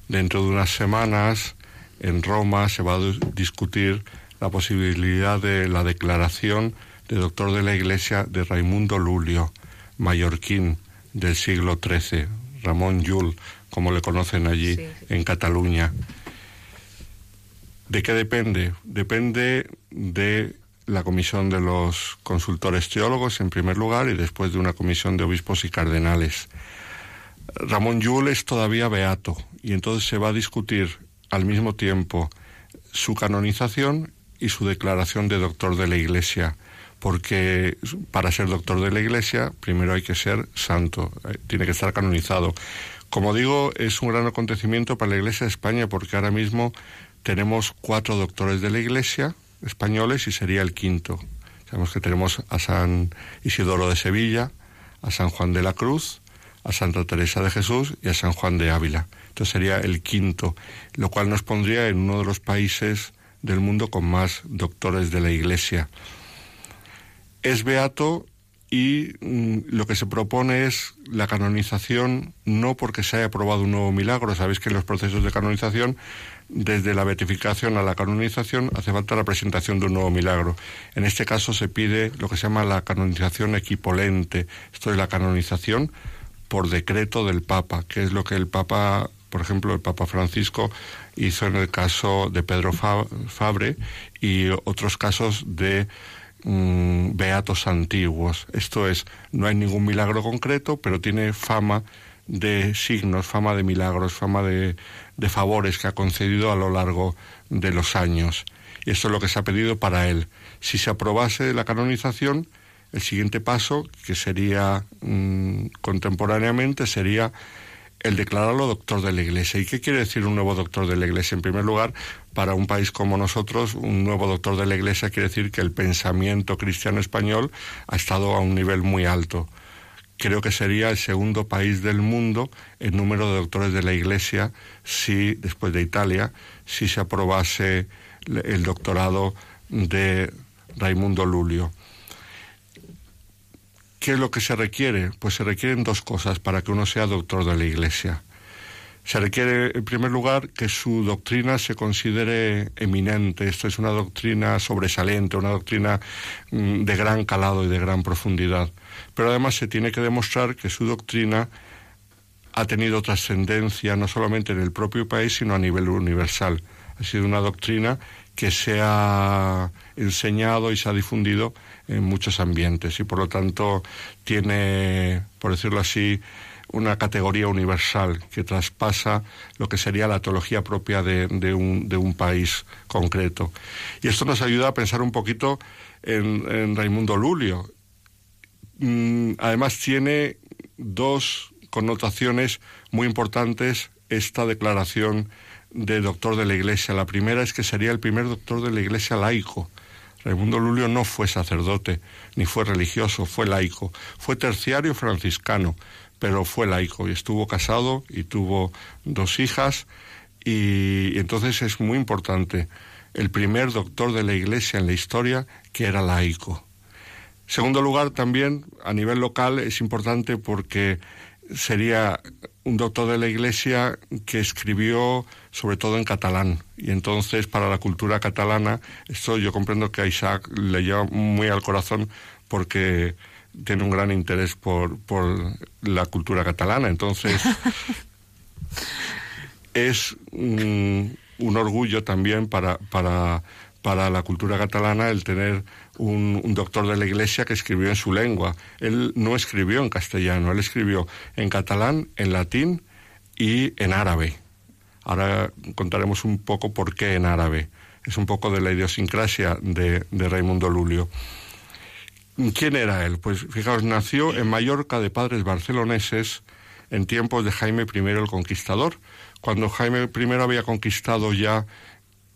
dentro de unas semanas en Roma se va a discutir la posibilidad de la declaración de doctor de la Iglesia de Raimundo Lulio, mallorquín del siglo XIII, Ramón Llull, como le conocen allí en Cataluña. ¿De qué depende? Depende de la comisión de los consultores teólogos, en primer lugar, y después de una comisión de obispos y cardenales. Ramón Llull es todavía beato, y entonces se va a discutir al mismo tiempo su canonización y su declaración de doctor de la Iglesia, porque para ser doctor de la Iglesia primero hay que ser santo, eh, tiene que estar canonizado. Como digo, es un gran acontecimiento para la Iglesia de España porque ahora mismo tenemos cuatro doctores de la Iglesia españoles y sería el quinto. Sabemos que tenemos a San Isidoro de Sevilla, a San Juan de la Cruz, a Santa Teresa de Jesús y a San Juan de Ávila. Entonces sería el quinto, lo cual nos pondría en uno de los países del mundo con más doctores de la Iglesia. Es beato y mm, lo que se propone es la canonización no porque se haya aprobado un nuevo milagro, sabéis que en los procesos de canonización desde la beatificación a la canonización hace falta la presentación de un nuevo milagro. En este caso se pide lo que se llama la canonización equipolente, esto es la canonización por decreto del Papa, que es lo que el Papa, por ejemplo, el Papa Francisco hizo en el caso de Pedro Fabre y otros casos de mm, beatos antiguos. Esto es, no hay ningún milagro concreto, pero tiene fama de signos, fama de milagros, fama de, favores que ha concedido a lo largo de los años. Y esto es lo que se ha pedido para él. Si se aprobase la canonización, el siguiente paso, que sería mm, contemporáneamente, sería el declararlo doctor de la Iglesia. ¿Y qué quiere decir un nuevo doctor de la Iglesia? En primer lugar, para un país como nosotros, un nuevo doctor de la Iglesia quiere decir que el pensamiento cristiano español ha estado a un nivel muy alto creo que sería el segundo país del mundo en número de doctores de la Iglesia si, después de Italia, si se aprobase el doctorado de Raimundo Lulio. ¿Qué es lo que se requiere? Pues se requieren dos cosas para que uno sea doctor de la Iglesia. Se requiere, en primer lugar, que su doctrina se considere eminente. Esto es una doctrina sobresaliente, una doctrina mm, de gran calado y de gran profundidad pero además se tiene que demostrar que su doctrina ha tenido trascendencia no solamente en el propio país, sino a nivel universal. Ha sido una doctrina que se ha enseñado y se ha difundido en muchos ambientes y por lo tanto tiene, por decirlo así, una categoría universal que traspasa lo que sería la teología propia de, un, de un, país concreto. Y esto nos ayuda a pensar un poquito en, en Raimundo Lulio. Mm, además tiene dos connotaciones muy importantes esta declaración de doctor de la Iglesia. La primera es que sería el primer doctor de la Iglesia laico. Raimundo Lulio no fue sacerdote, ni fue religioso, fue laico. Fue terciario franciscano, pero fue laico y estuvo casado y tuvo dos hijas y entonces es muy importante el primer doctor de la Iglesia en la historia que era laico. Segundo lugar, también a nivel local es importante porque sería un doctor de la Iglesia que escribió sobre todo en catalán. Y entonces, para la cultura catalana, esto yo comprendo que a Isaac le lleva muy al corazón porque tiene un gran interés por, la cultura catalana. Entonces, es un orgullo también para, para, para la cultura catalana el tener un, doctor de la Iglesia que escribió en su lengua. Él no escribió en castellano, él escribió en catalán, en latín y en árabe. Ahora contaremos un poco por qué en árabe. es un poco de la idiosincrasia de, de Raimundo Lulio. ¿Quién era él? Pues fijaos, nació en Mallorca de padres barceloneses en tiempos de Jaime I el Conquistador, cuando Jaime I había conquistado ya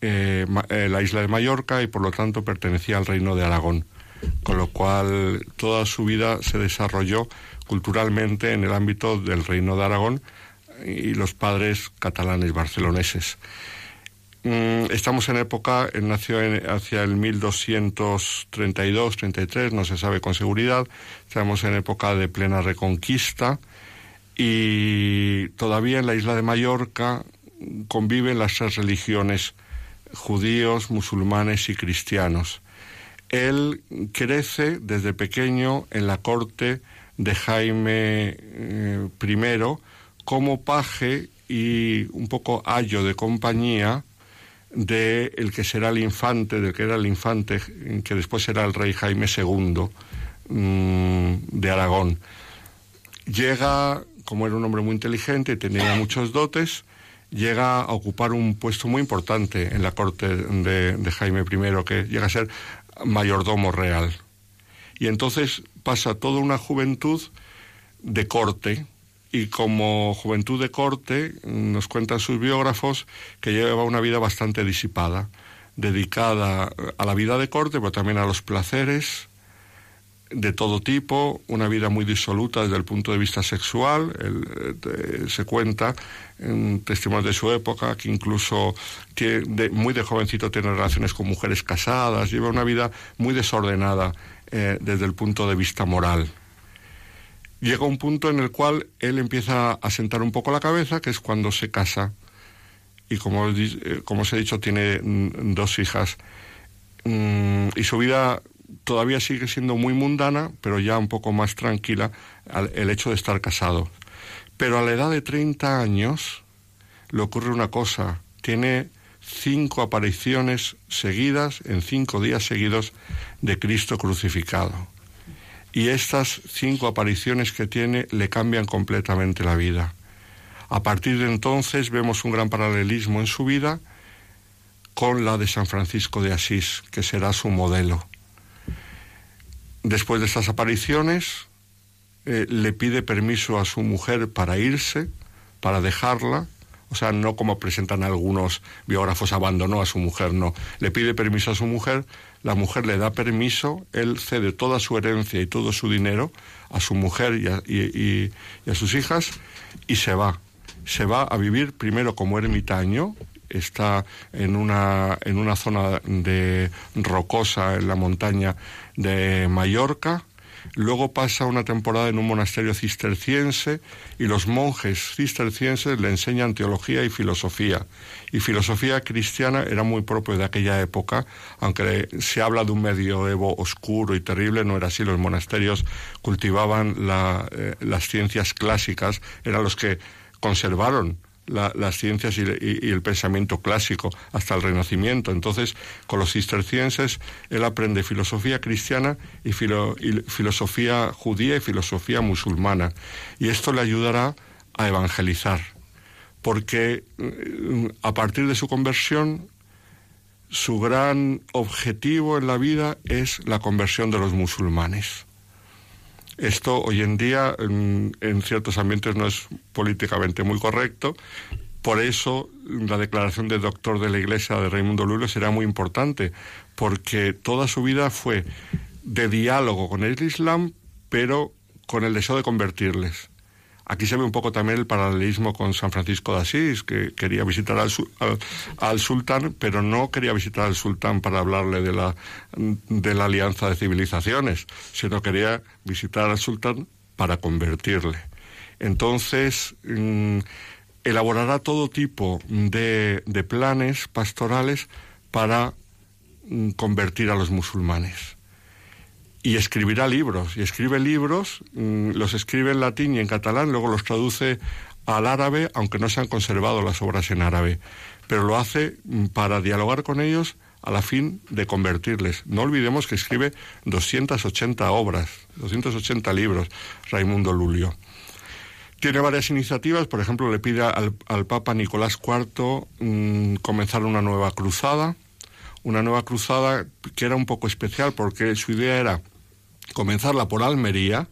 eh, eh, la isla de Mallorca y por lo tanto pertenecía al reino de Aragón, con lo cual toda su vida se desarrolló culturalmente en el ámbito del reino de Aragón y los padres catalanes barceloneses. Mm, estamos en época, nació hacia el 1232-33, no se sabe con seguridad, estamos en época de plena reconquista y todavía en la isla de Mallorca conviven las tres religiones, judíos, musulmanes y cristianos. Él crece desde pequeño en la corte de Jaime eh, I como paje y un poco ayo de compañía de el que será el infante, del que era el infante, que después será el rey Jaime II mm, de Aragón. Llega, como era un hombre muy inteligente tenía muchos dotes, llega a ocupar un puesto muy importante en la corte de, Jaime I, que llega a ser mayordomo real. Y entonces pasa toda una juventud de corte, y como juventud de corte nos cuentan sus biógrafos que lleva una vida bastante disipada, dedicada a la vida de corte, pero también a los placeres de todo tipo, una vida muy disoluta desde el punto de vista sexual. Eh, se cuenta en testimonios de su época que incluso muy de jovencito tiene relaciones con mujeres casadas, lleva una vida muy desordenada eh, desde el punto de vista moral llega un punto en el cual él empieza a sentar un poco la cabeza, que es cuando se casa. Y como, eh, como os he dicho, tiene mm, dos hijas. Mm, y su vida todavía sigue siendo muy mundana, pero ya un poco más tranquila el hecho de estar casado. Pero a la edad de 30 años le ocurre una cosa. Tiene cinco apariciones seguidas, en cinco días seguidos, de Cristo crucificado y estas cinco apariciones que tiene le cambian completamente la vida. A partir de entonces vemos un gran paralelismo en su vida con la de San Francisco de Asís, que será su modelo. Después de estas apariciones, eh, le pide permiso a su mujer para irse, para dejarla, o sea, no como presentan algunos biógrafos, abandonó a su mujer, no. Le pide permiso a su mujer, la mujer le da permiso, él cede toda su herencia y todo su dinero a su mujer y a, sus hijas y se va. Se va a vivir primero como ermitaño, está en una, en una zona de rocosa en la montaña de Mallorca, Luego pasa una temporada en un monasterio cisterciense y los monjes cistercienses le enseñan teología y filosofía. Y filosofía cristiana era muy propio de aquella época, aunque se habla de un medioevo oscuro y terrible, no era así. Los monasterios cultivaban eh, las ciencias clásicas, eran los que conservaron las ciencias y, el pensamiento clásico hasta el Renacimiento. Entonces, con los cistercienses, él aprende filosofía cristiana y, filosofía judía y filosofía musulmana. Y esto le ayudará a evangelizar, porque mm, a partir de su conversión, su gran objetivo en la vida es la conversión de los musulmanes. Esto hoy en día en, ciertos ambientes no es políticamente muy correcto. Por eso la declaración de doctor de la Iglesia de Raimundo Lulio será muy importante, porque toda su vida fue de diálogo con el Islam, pero con el deseo de convertirles. Aquí se ve un poco también el paralelismo con San Francisco de Asís, que quería visitar al, sultán, pero no quería visitar al sultán para hablarle de la, alianza de civilizaciones, sino quería visitar al sultán para convertirle. Entonces, mm, elaborará todo tipo de, de planes pastorales para mm, convertir a los musulmanes y escribirá libros. Y escribe libros, mm, los escribe en latín y en catalán, luego los traduce al árabe, aunque no se han conservado las obras en árabe. Pero lo hace mm, para dialogar con ellos a la fin de convertirles. No olvidemos que escribe 280 obras, 280 libros, Raimundo Lulio. Tiene varias iniciativas, por ejemplo, le pide al, Papa Nicolás IV mm, comenzar una nueva cruzada, una nueva cruzada que era un poco especial porque su idea era comenzarla por Almería,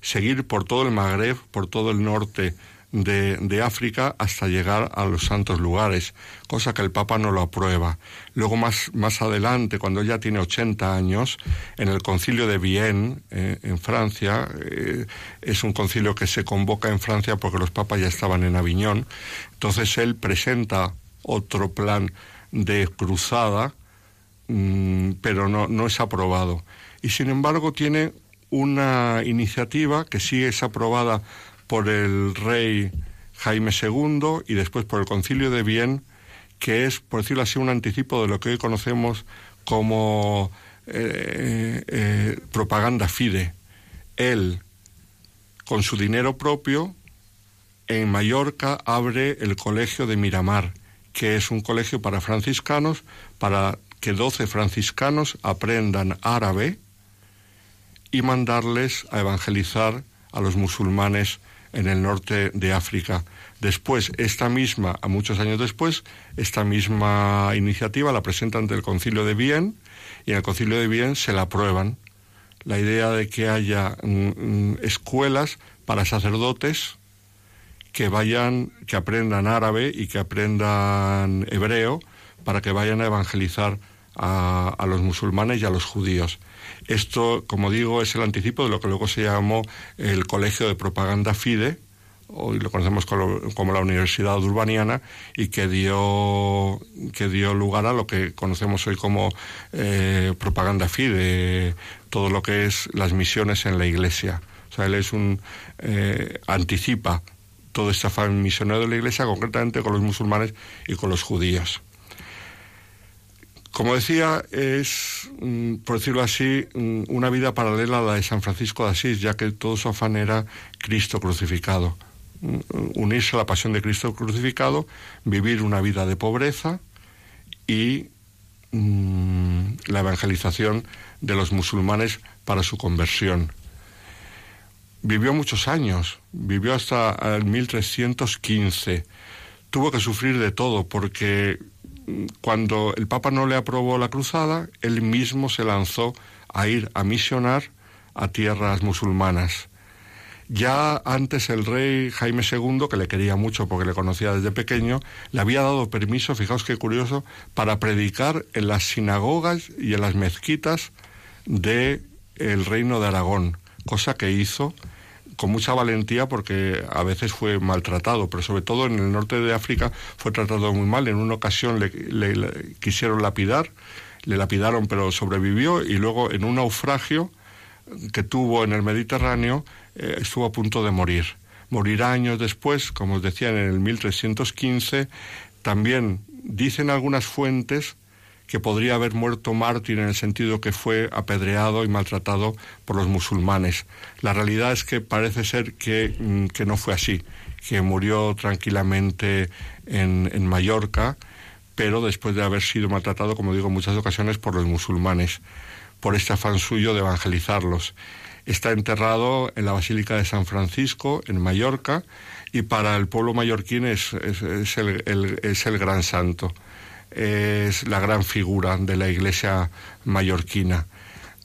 seguir por todo el Magreb, por todo el norte de, África hasta llegar a los santos lugares, cosa que el Papa no lo aprueba. Luego más, más adelante, cuando ya tiene 80 años, en el concilio de Vienne, eh, en Francia, eh, es un concilio que se convoca en Francia porque los papas ya estaban en Aviñón, entonces él presenta otro plan de cruzada, mm, pero no, es aprobado. Y sin embargo tiene una iniciativa que sí es aprobada por el rey Jaime II y después por el concilio de Vienne, que es, por decirlo así, un anticipo de lo que hoy conocemos como eh, eh, propaganda fide. Él, con su dinero propio, en Mallorca abre el colegio de Miramar, que es un colegio para franciscanos, para que 12 franciscanos aprendan árabe y mandarles a evangelizar a los musulmanes en el norte de África. Después, esta misma, a muchos años después, esta misma iniciativa la presenta ante el Concilio de Vienne y en el Concilio de Vienne se la aprueban. La idea de que haya mm, mm, escuelas para sacerdotes que vayan, que aprendan árabe y que aprendan hebreo para que vayan a evangelizar a, a los musulmanes y a los judíos. Esto, como digo, es el anticipo de lo que luego se llamó el Colegio de Propaganda FIDE, hoy lo conocemos como, la Universidad Urbaniana, y que dio, que dio lugar a lo que conocemos hoy como eh, Propaganda FIDE, todo lo que es las misiones en la Iglesia. O sea, él es un eh, anticipa todo este afán misionero de la Iglesia, concretamente con los musulmanes y con los judíos. Como decía, es, mm, por decirlo así, mm, una vida paralela a la de San Francisco de Asís, ya que todo su afán era Cristo crucificado. Mm, unirse a la pasión de Cristo crucificado, vivir una vida de pobreza y la evangelización de los musulmanes para su conversión. Vivió muchos años, vivió hasta el 1315. Tuvo que sufrir de todo porque cuando el Papa no le aprobó la cruzada, él mismo se lanzó a ir a misionar a tierras musulmanas. Ya antes el rey Jaime II, que le quería mucho porque le conocía desde pequeño, le había dado permiso, fijaos qué curioso, para predicar en las sinagogas y en las mezquitas de el reino de Aragón, cosa que hizo con mucha valentía porque a veces fue maltratado, pero sobre todo en el norte de África fue tratado muy mal. En una ocasión le, quisieron lapidar, le lapidaron pero sobrevivió y luego en un naufragio que tuvo en el Mediterráneo eh, estuvo a punto de morir. Morirá años después, como os decía, en el 1315. También dicen algunas fuentes que podría haber muerto mártir en el sentido que fue apedreado y maltratado por los musulmanes. La realidad es que parece ser que, mm, no fue así, que murió tranquilamente en, en Mallorca, pero después de haber sido maltratado, como digo, en muchas ocasiones por los musulmanes, por este afán suyo de evangelizarlos. Está enterrado en la Basílica de San Francisco, en Mallorca, y para el pueblo mallorquín es, es, el, es el gran santo es la gran figura de la iglesia mallorquina.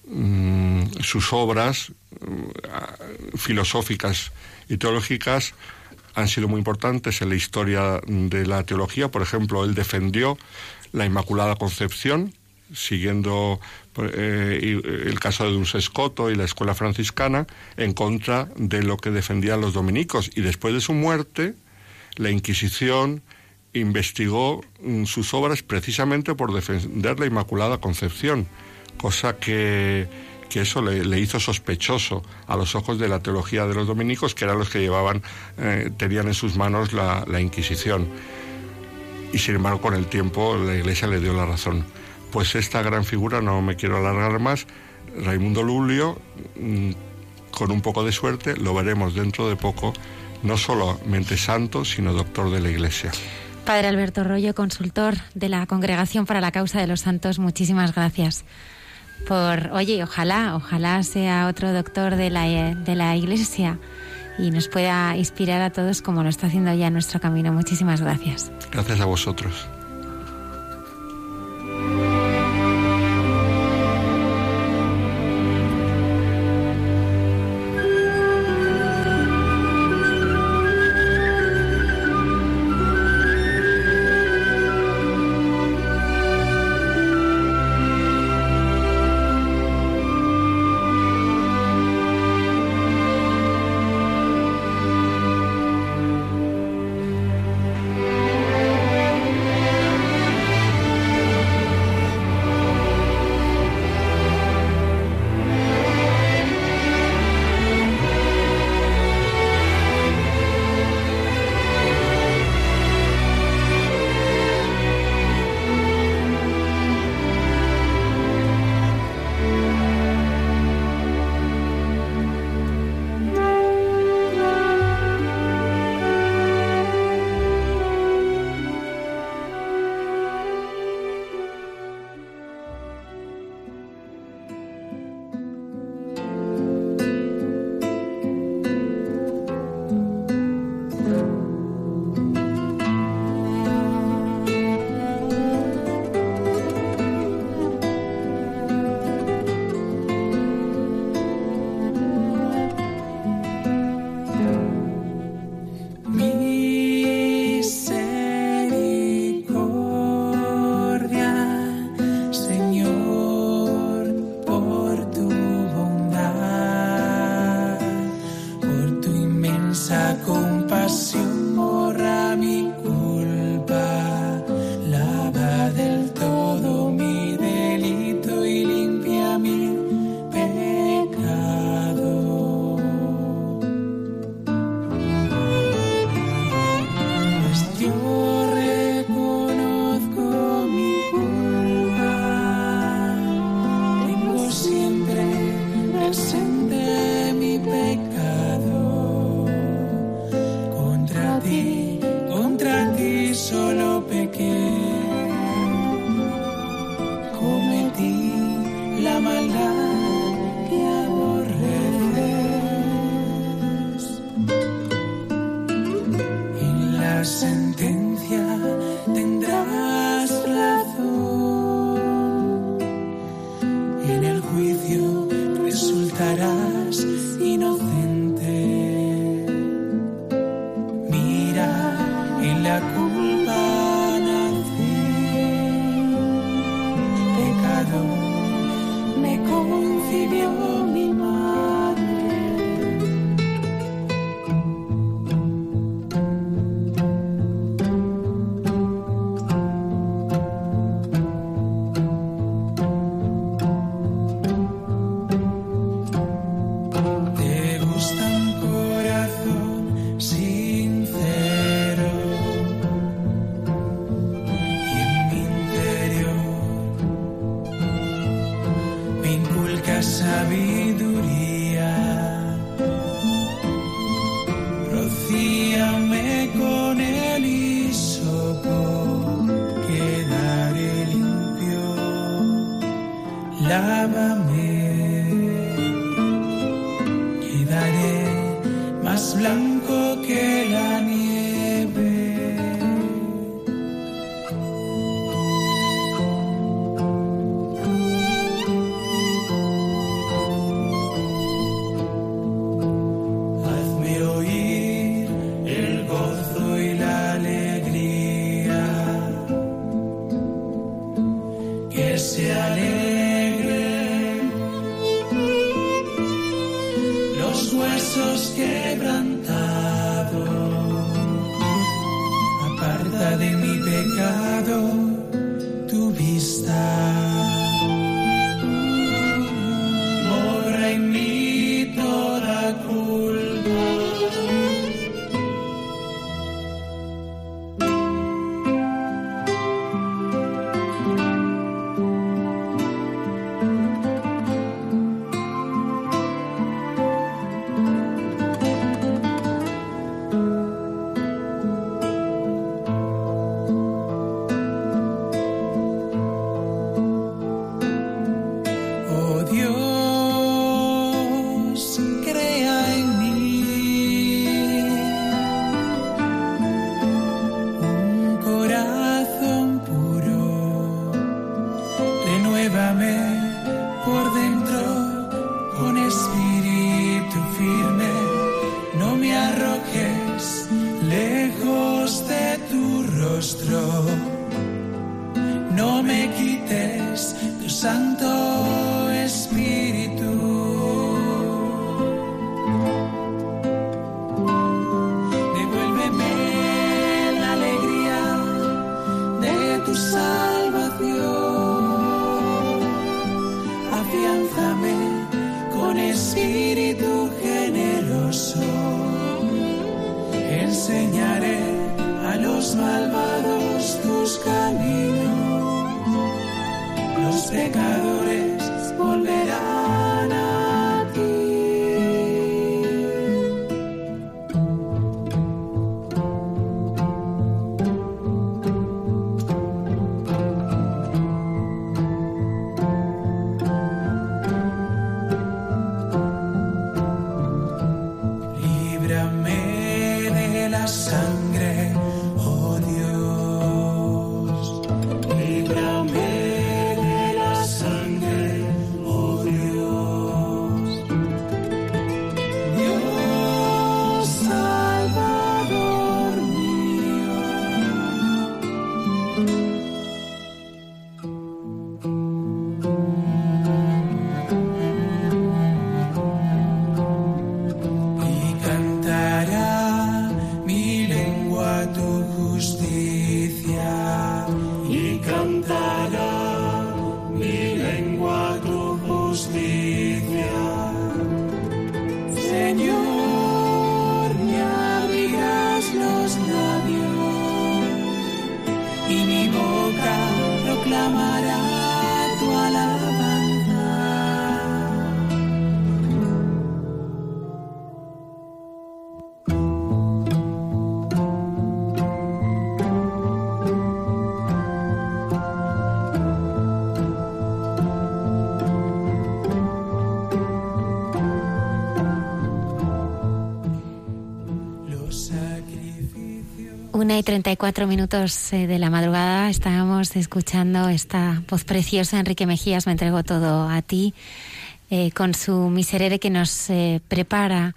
Mm, sus obras mm, filosóficas y teológicas han sido muy importantes en la historia de la teología. Por ejemplo, él defendió la Inmaculada Concepción, siguiendo eh, el caso de un Escoto y la escuela franciscana, en contra de lo que defendían los dominicos. Y después de su muerte, la Inquisición investigó mm, sus obras precisamente por defender la Inmaculada Concepción, cosa que, eso le, hizo sospechoso a los ojos de la teología de los dominicos, que eran los que llevaban, eh, tenían en sus manos la, Inquisición. Y sin embargo, con el tiempo la Iglesia le dio la razón. Pues esta gran figura, no me quiero alargar más, Raimundo Lulio, mm, con un poco de suerte, lo veremos dentro de poco, no solamente santo, sino doctor de la Iglesia. Padre Alberto Rollo, consultor de la Congregación para la Causa de los Santos, muchísimas gracias por, oye, ojalá, ojalá sea otro doctor de la, de la Iglesia y nos pueda inspirar a todos como lo está haciendo ya en nuestro camino. Muchísimas gracias. Gracias a vosotros. Una y 34 minutos eh, de la madrugada estábamos escuchando esta voz preciosa. Enrique Mejías, me entrego todo a ti, eh, con su miserere que nos eh, prepara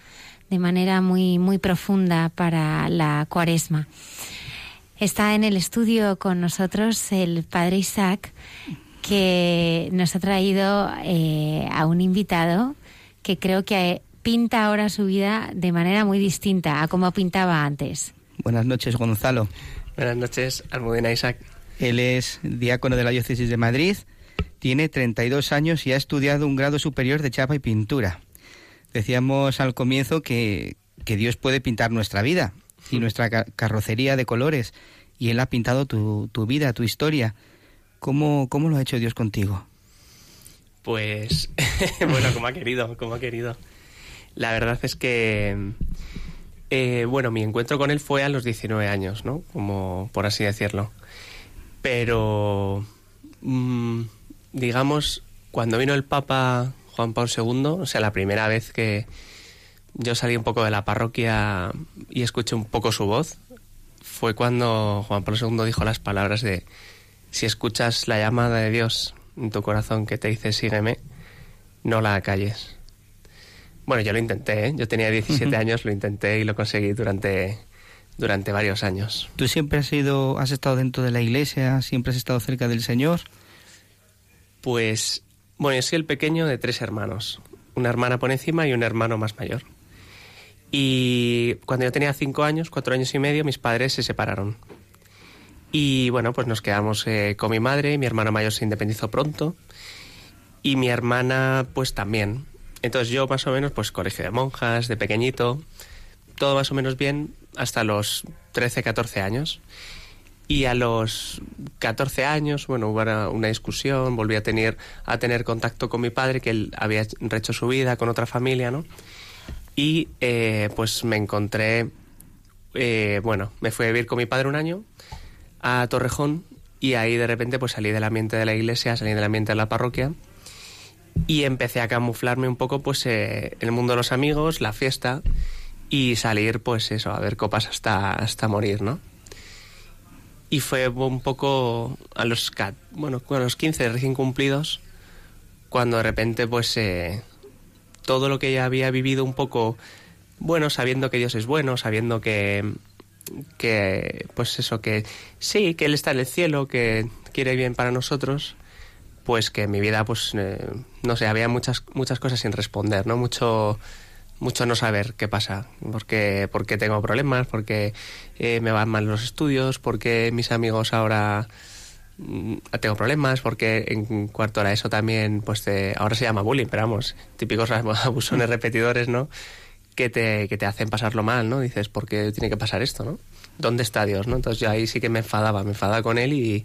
de manera muy, muy profunda para la cuaresma. Está en el estudio con nosotros el padre Isaac, que nos ha traído a un invitado que creo que pinta ahora su vida de manera muy distinta a como pintaba antes. Buenas noches, Gonzalo. Buenas noches, Almudena Isaac. Él es diácono de la Diócesis de Madrid, tiene 32 años y ha estudiado un grado superior de chapa y pintura. Decíamos al comienzo que, que Dios puede pintar nuestra vida y nuestra carrocería de colores, y Él ha pintado tu, tu vida, tu historia. ¿Cómo, ¿Cómo lo ha hecho Dios contigo? Pues, bueno, como ha querido, como ha querido. La verdad es que eh, bueno, mi encuentro con él fue a los 19 años, ¿no? Como por así decirlo. Pero, mm, digamos, cuando vino el Papa Juan Pablo II, o sea, la primera vez que yo salí un poco de la parroquia y escuché un poco su voz, fue cuando Juan Pablo II dijo las palabras de, si escuchas la llamada de Dios en tu corazón que te dice sígueme, no la calles. Bueno, yo lo intenté, ¿eh? yo tenía 17 años, lo intenté y lo conseguí durante, durante varios años. ¿Tú siempre has, sido, has estado dentro de la iglesia, siempre has estado cerca del Señor? Pues, bueno, yo soy el pequeño de tres hermanos, una hermana por encima y un hermano más mayor. Y cuando yo tenía cinco años, cuatro años y medio, mis padres se separaron. Y bueno, pues nos quedamos eh, con mi madre, mi hermano mayor se independizó pronto y mi hermana pues también. Entonces yo más o menos, pues colegio de monjas, de pequeñito, todo más o menos bien hasta los 13, 14 años. Y a los 14 años, bueno, hubo una, discusión, volví a tener, a tener contacto con mi padre, que él había rehecho su vida con otra familia, ¿no? Y eh, pues me encontré, eh, bueno, me fui a vivir con mi padre un año a Torrejón y ahí de repente pues salí del ambiente de la iglesia, salí del ambiente de la parroquia y empecé a camuflarme un poco pues eh, el mundo de los amigos, la fiesta y salir pues eso, a ver copas hasta, hasta morir, ¿no? Y fue un poco a los, bueno, a los 15 recién cumplidos cuando de repente pues eh, todo lo que ya había vivido un poco, bueno, sabiendo que Dios es bueno, sabiendo que, que pues eso, que sí, que Él está en el cielo, que quiere bien para nosotros, pues que en mi vida, pues, eh, no sé, había muchas, muchas cosas sin responder, ¿no? Mucho, mucho no saber qué pasa, porque, porque tengo problemas, porque eh, me van mal los estudios, porque mis amigos ahora mm, tengo problemas, porque en cuarto hora eso también, pues ahora se llama bullying, pero vamos, típicos abusones repetidores, ¿no? Que te, que te hacen pasarlo mal, ¿no? Dices, ¿por qué tiene que pasar esto, no? ¿Dónde está Dios, no? Entonces yo ahí sí que me enfadaba, me enfadaba con él y,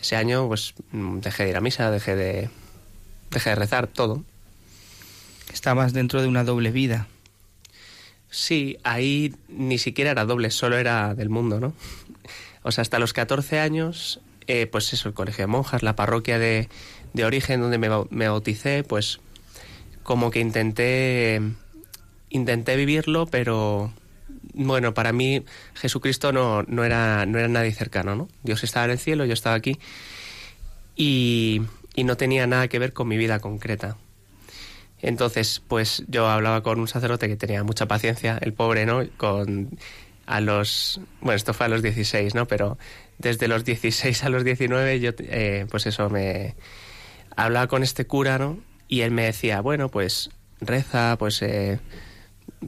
ese año pues dejé de ir a misa, dejé de, dejé de rezar, todo. Estabas dentro de una doble vida. Sí, ahí ni siquiera era doble, solo era del mundo, ¿no? O sea, hasta los 14 años, eh, pues eso, el colegio de monjas, la parroquia de, de origen donde me, me, bauticé, pues como que intenté, intenté vivirlo, pero bueno, para mí Jesucristo no, no, era, no era nadie cercano, ¿no? Dios estaba en el cielo, yo estaba aquí y, y no tenía nada que ver con mi vida concreta. Entonces, pues yo hablaba con un sacerdote que tenía mucha paciencia, el pobre, ¿no? Con a los, bueno, esto fue a los 16, ¿no? Pero desde los 16 a los 19 yo, eh, pues eso, me hablaba con este cura, ¿no? Y él me decía, bueno, pues reza, pues eh,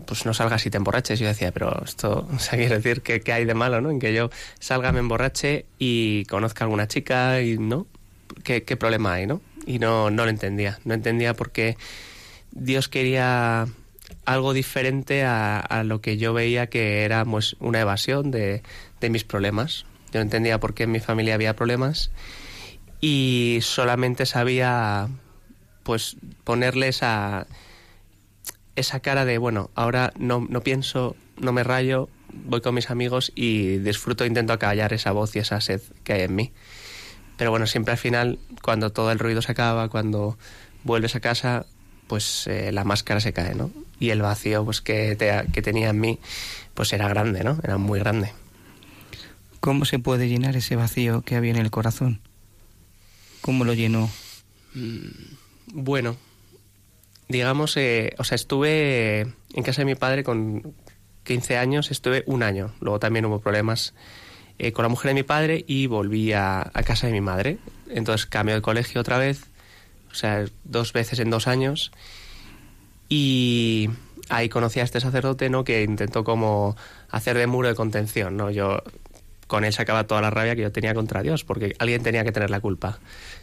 pues no salgas y te emborraches. Yo decía, pero esto, o sea, quiere decir que, hay de malo, ¿no? En que yo salga, me emborrache y conozca a alguna chica y no. ¿Qué, problema hay, no? Y no, no lo entendía. No entendía por qué Dios quería algo diferente a, lo que yo veía que era pues, una evasión de, de mis problemas. Yo no entendía por qué en mi familia había problemas y solamente sabía pues ponerles a esa cara de, bueno, ahora no, no pienso, no me rayo, voy con mis amigos y disfruto, intento acallar esa voz y esa sed que hay en mí. Pero bueno, siempre al final, cuando todo el ruido se acaba, cuando vuelves a casa, pues eh, la máscara se cae, ¿no? Y el vacío pues que, que tenía en mí, pues era grande, ¿no? Era muy grande. ¿Cómo se puede llenar ese vacío que había en el corazón? ¿Cómo lo llenó? Bueno, digamos, eh, o sea, estuve en casa de mi padre con 15 años, estuve un año. Luego también hubo problemas eh, con la mujer de mi padre y volví a, casa de mi madre. Entonces cambié de colegio otra vez, o sea, dos veces en dos años. Y ahí conocí a este sacerdote, ¿no? Que intentó como hacer de muro de contención, ¿no? Yo con él sacaba toda la rabia que yo tenía contra Dios, porque alguien tenía que tener la culpa.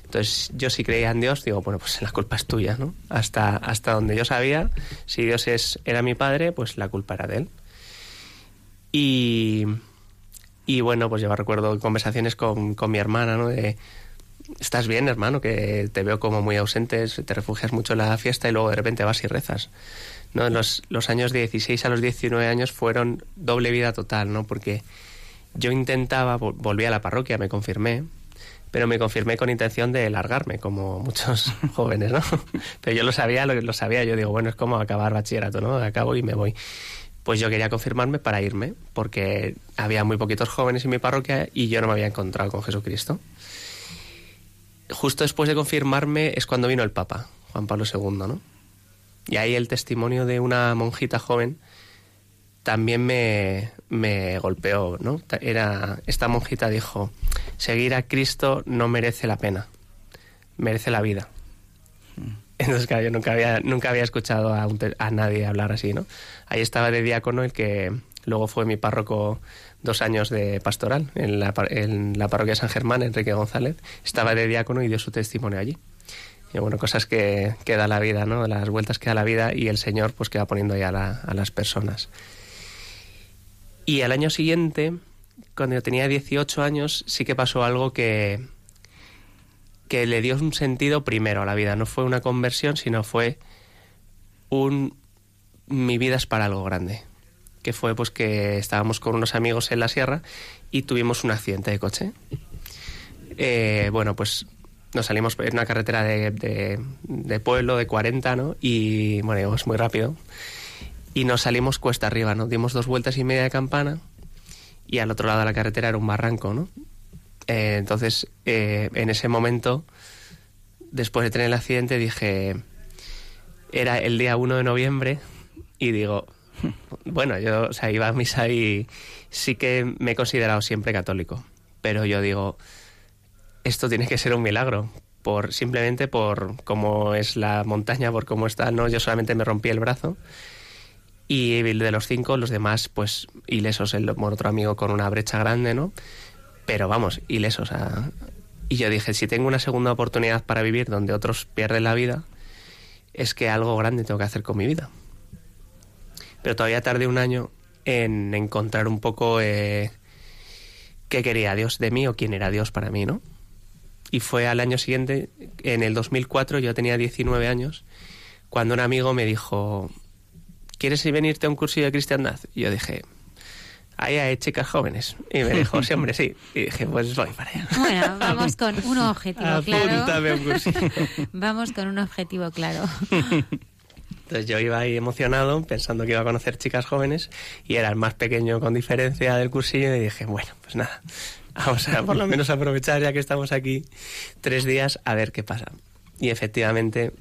Entonces yo si creía en Dios, digo, bueno, pues la culpa es tuya, ¿no? Hasta, hasta donde yo sabía, si Dios es, era mi padre, pues la culpa era de él. Y, y bueno, pues yo recuerdo conversaciones con, con mi hermana, ¿no? De, estás bien, hermano, que te veo como muy ausente, te refugias mucho en la fiesta y luego de repente vas y rezas. ¿no? Los, los años de 16 a los 19 años fueron doble vida total, ¿no? Porque yo intentaba, vol- volví a la parroquia, me confirmé, pero me confirmé con intención de largarme, como muchos jóvenes, ¿no? Pero yo lo sabía, lo, lo sabía, yo digo, bueno, es como acabar bachillerato, ¿no? Acabo y me voy. Pues yo quería confirmarme para irme, porque había muy poquitos jóvenes en mi parroquia y yo no me había encontrado con Jesucristo. Justo después de confirmarme es cuando vino el Papa, Juan Pablo II, ¿no? Y ahí el testimonio de una monjita joven también me, me golpeó, ¿no? Era, esta monjita dijo, seguir a Cristo no merece la pena, merece la vida. Entonces, claro, yo nunca había, nunca había escuchado a, un a nadie hablar así, ¿no? Ahí estaba de diácono el que luego fue mi párroco dos años de pastoral en la, en la parroquia de San Germán, Enrique González. Estaba de diácono y dio su testimonio allí. Y bueno, cosas que, que da la vida, ¿no? Las vueltas que da la vida y el Señor pues que va poniendo ahí a, la- a las personas. Y al año siguiente, cuando yo tenía 18 años, sí que pasó algo que, que le dio un sentido primero a la vida. No fue una conversión, sino fue un mi vida es para algo grande. Que fue pues que estábamos con unos amigos en la sierra y tuvimos un accidente de coche. Eh, bueno, pues nos salimos en una carretera de, de- de pueblo de 40, ¿no? Y bueno, íbamos muy rápido. Y nos salimos cuesta arriba, ¿no? Dimos dos vueltas y media de campana y al otro lado de la carretera era un barranco, ¿no? Eh, entonces, eh, en ese momento, después de tener el accidente, dije, era el día 1 de noviembre y digo, bueno, yo o iba a misa y sí que me he considerado siempre católico, pero yo digo, esto tiene que ser un milagro, por simplemente por cómo es la montaña, por cómo está, no, yo solamente me rompí el brazo y de los cinco, los demás, pues ilesos, el otro amigo con una brecha grande, ¿no? Pero vamos, ilesos. Y yo dije, si tengo una segunda oportunidad para vivir donde otros pierden la vida, es que algo grande tengo que hacer con mi vida. Pero todavía tardé un año en encontrar un poco eh, qué quería Dios de mí o quién era Dios para mí, ¿no? Y fue al año siguiente, en el 2004, yo tenía 19 años, cuando un amigo me dijo, ¿quieres ir venirte a un cursillo de cristiandad? Y yo dije, ahí hay chicas jóvenes. Y me dijo, sí, hombre, sí. Y dije, pues voy para allá. Bueno, vamos con un objetivo claro. Apúntame a un cursillo. Vamos con un objetivo claro. Entonces yo iba ahí emocionado, pensando que iba a conocer chicas jóvenes, y era el más pequeño con diferencia del cursillo, y dije, bueno, pues nada, vamos a por lo menos aprovechar ya que estamos aquí tres días a ver qué pasa. Y efectivamente,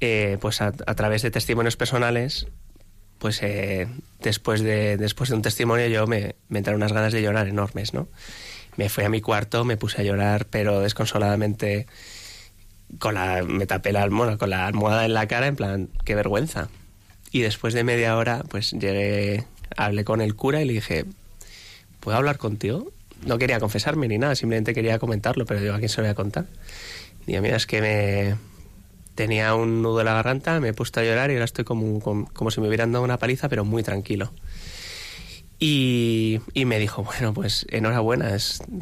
eh, pues a, través de testimonios personales, pues eh, después, de, después de un testimonio yo me, me entraron unas ganas de llorar enormes, ¿no? Me fui a mi cuarto, me puse a llorar, pero desconsoladamente con la me tapé la almohada con la almohada en la cara en plan qué vergüenza y después de media hora pues llegué hablé con el cura y le dije puedo hablar contigo no quería confesarme ni nada simplemente quería comentarlo pero digo a quién se lo voy a contar digo mira es que me tenía un nudo en la garganta me he puesto a llorar y ahora estoy como, como, como si me hubieran dado una paliza pero muy tranquilo y, y me dijo bueno pues enhorabuena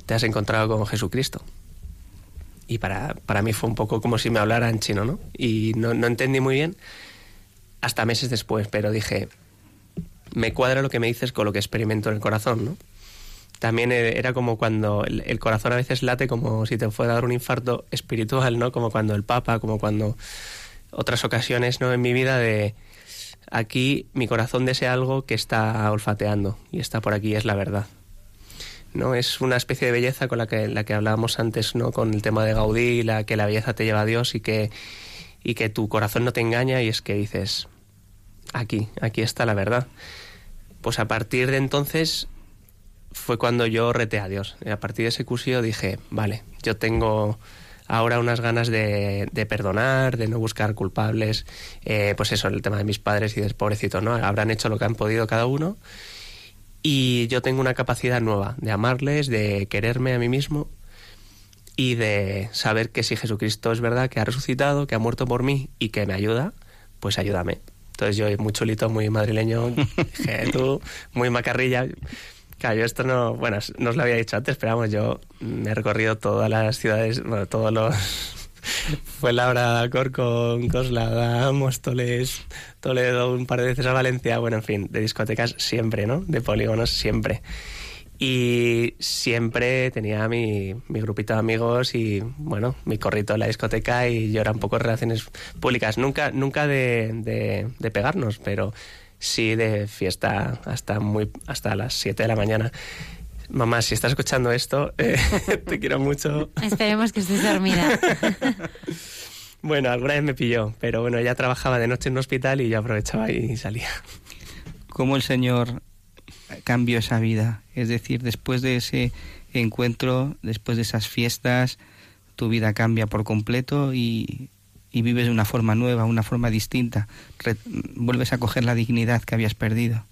te has encontrado con Jesucristo y para, para mí fue un poco como si me hablara en chino, ¿no? Y no, no entendí muy bien hasta meses después, pero dije, me cuadra lo que me dices con lo que experimento en el corazón, ¿no? También e- era como cuando el, corazón a veces late como si te fuera a dar un infarto espiritual, ¿no? Como cuando el Papa, como cuando otras ocasiones, ¿no? En mi vida de aquí mi corazón desea algo que está olfateando y está por aquí, es la verdad. ¿no? Es una especie de belleza con la que, la que hablábamos antes, ¿no? Con el tema de Gaudí, la, que la belleza te lleva a Dios y que, y que tu corazón no te engaña y es que dices, aquí, aquí está la verdad. Pues a partir de entonces fue cuando yo reté a Dios. Y a partir de ese cursillo dije, vale, yo tengo ahora unas ganas de, de perdonar, de no buscar culpables. Eh, pues eso, el tema de mis padres y de pobrecitos, ¿no? Habrán hecho lo que han podido cada uno. Y yo tengo una capacidad nueva de amarles, de quererme a mí mismo y de saber que si Jesucristo es verdad, que ha resucitado, que ha muerto por mí y que me ayuda, pues ayúdame. Entonces yo, muy chulito, muy madrileño, dije, tú, muy macarrilla. Claro, yo esto no, bueno, no os lo había dicho antes, pero vamos, yo me he recorrido todas las ciudades, bueno, todos los... Fue Laura, Corcón, Coslada, Móstoles, Toledo, un par de veces a Valencia, bueno, en fin, de discotecas siempre, ¿no? De polígonos siempre. Y siempre tenía mi, mi grupito de amigos y, bueno, mi corrito en la discoteca y yo era un poco relaciones públicas. Nunca, nunca de, de, de pegarnos, pero sí de fiesta hasta, muy, hasta las 7 de la mañana. Mamá, si estás escuchando esto, eh, te quiero mucho. Esperemos que estés dormida. bueno, alguna vez me pilló, pero bueno, ella trabajaba de noche en un hospital y yo aprovechaba y salía. ¿Cómo el Señor cambió esa vida? Es decir, después de ese encuentro, después de esas fiestas, tu vida cambia por completo y, y vives de una forma nueva, una forma distinta. Vuelves a coger la dignidad que habías perdido.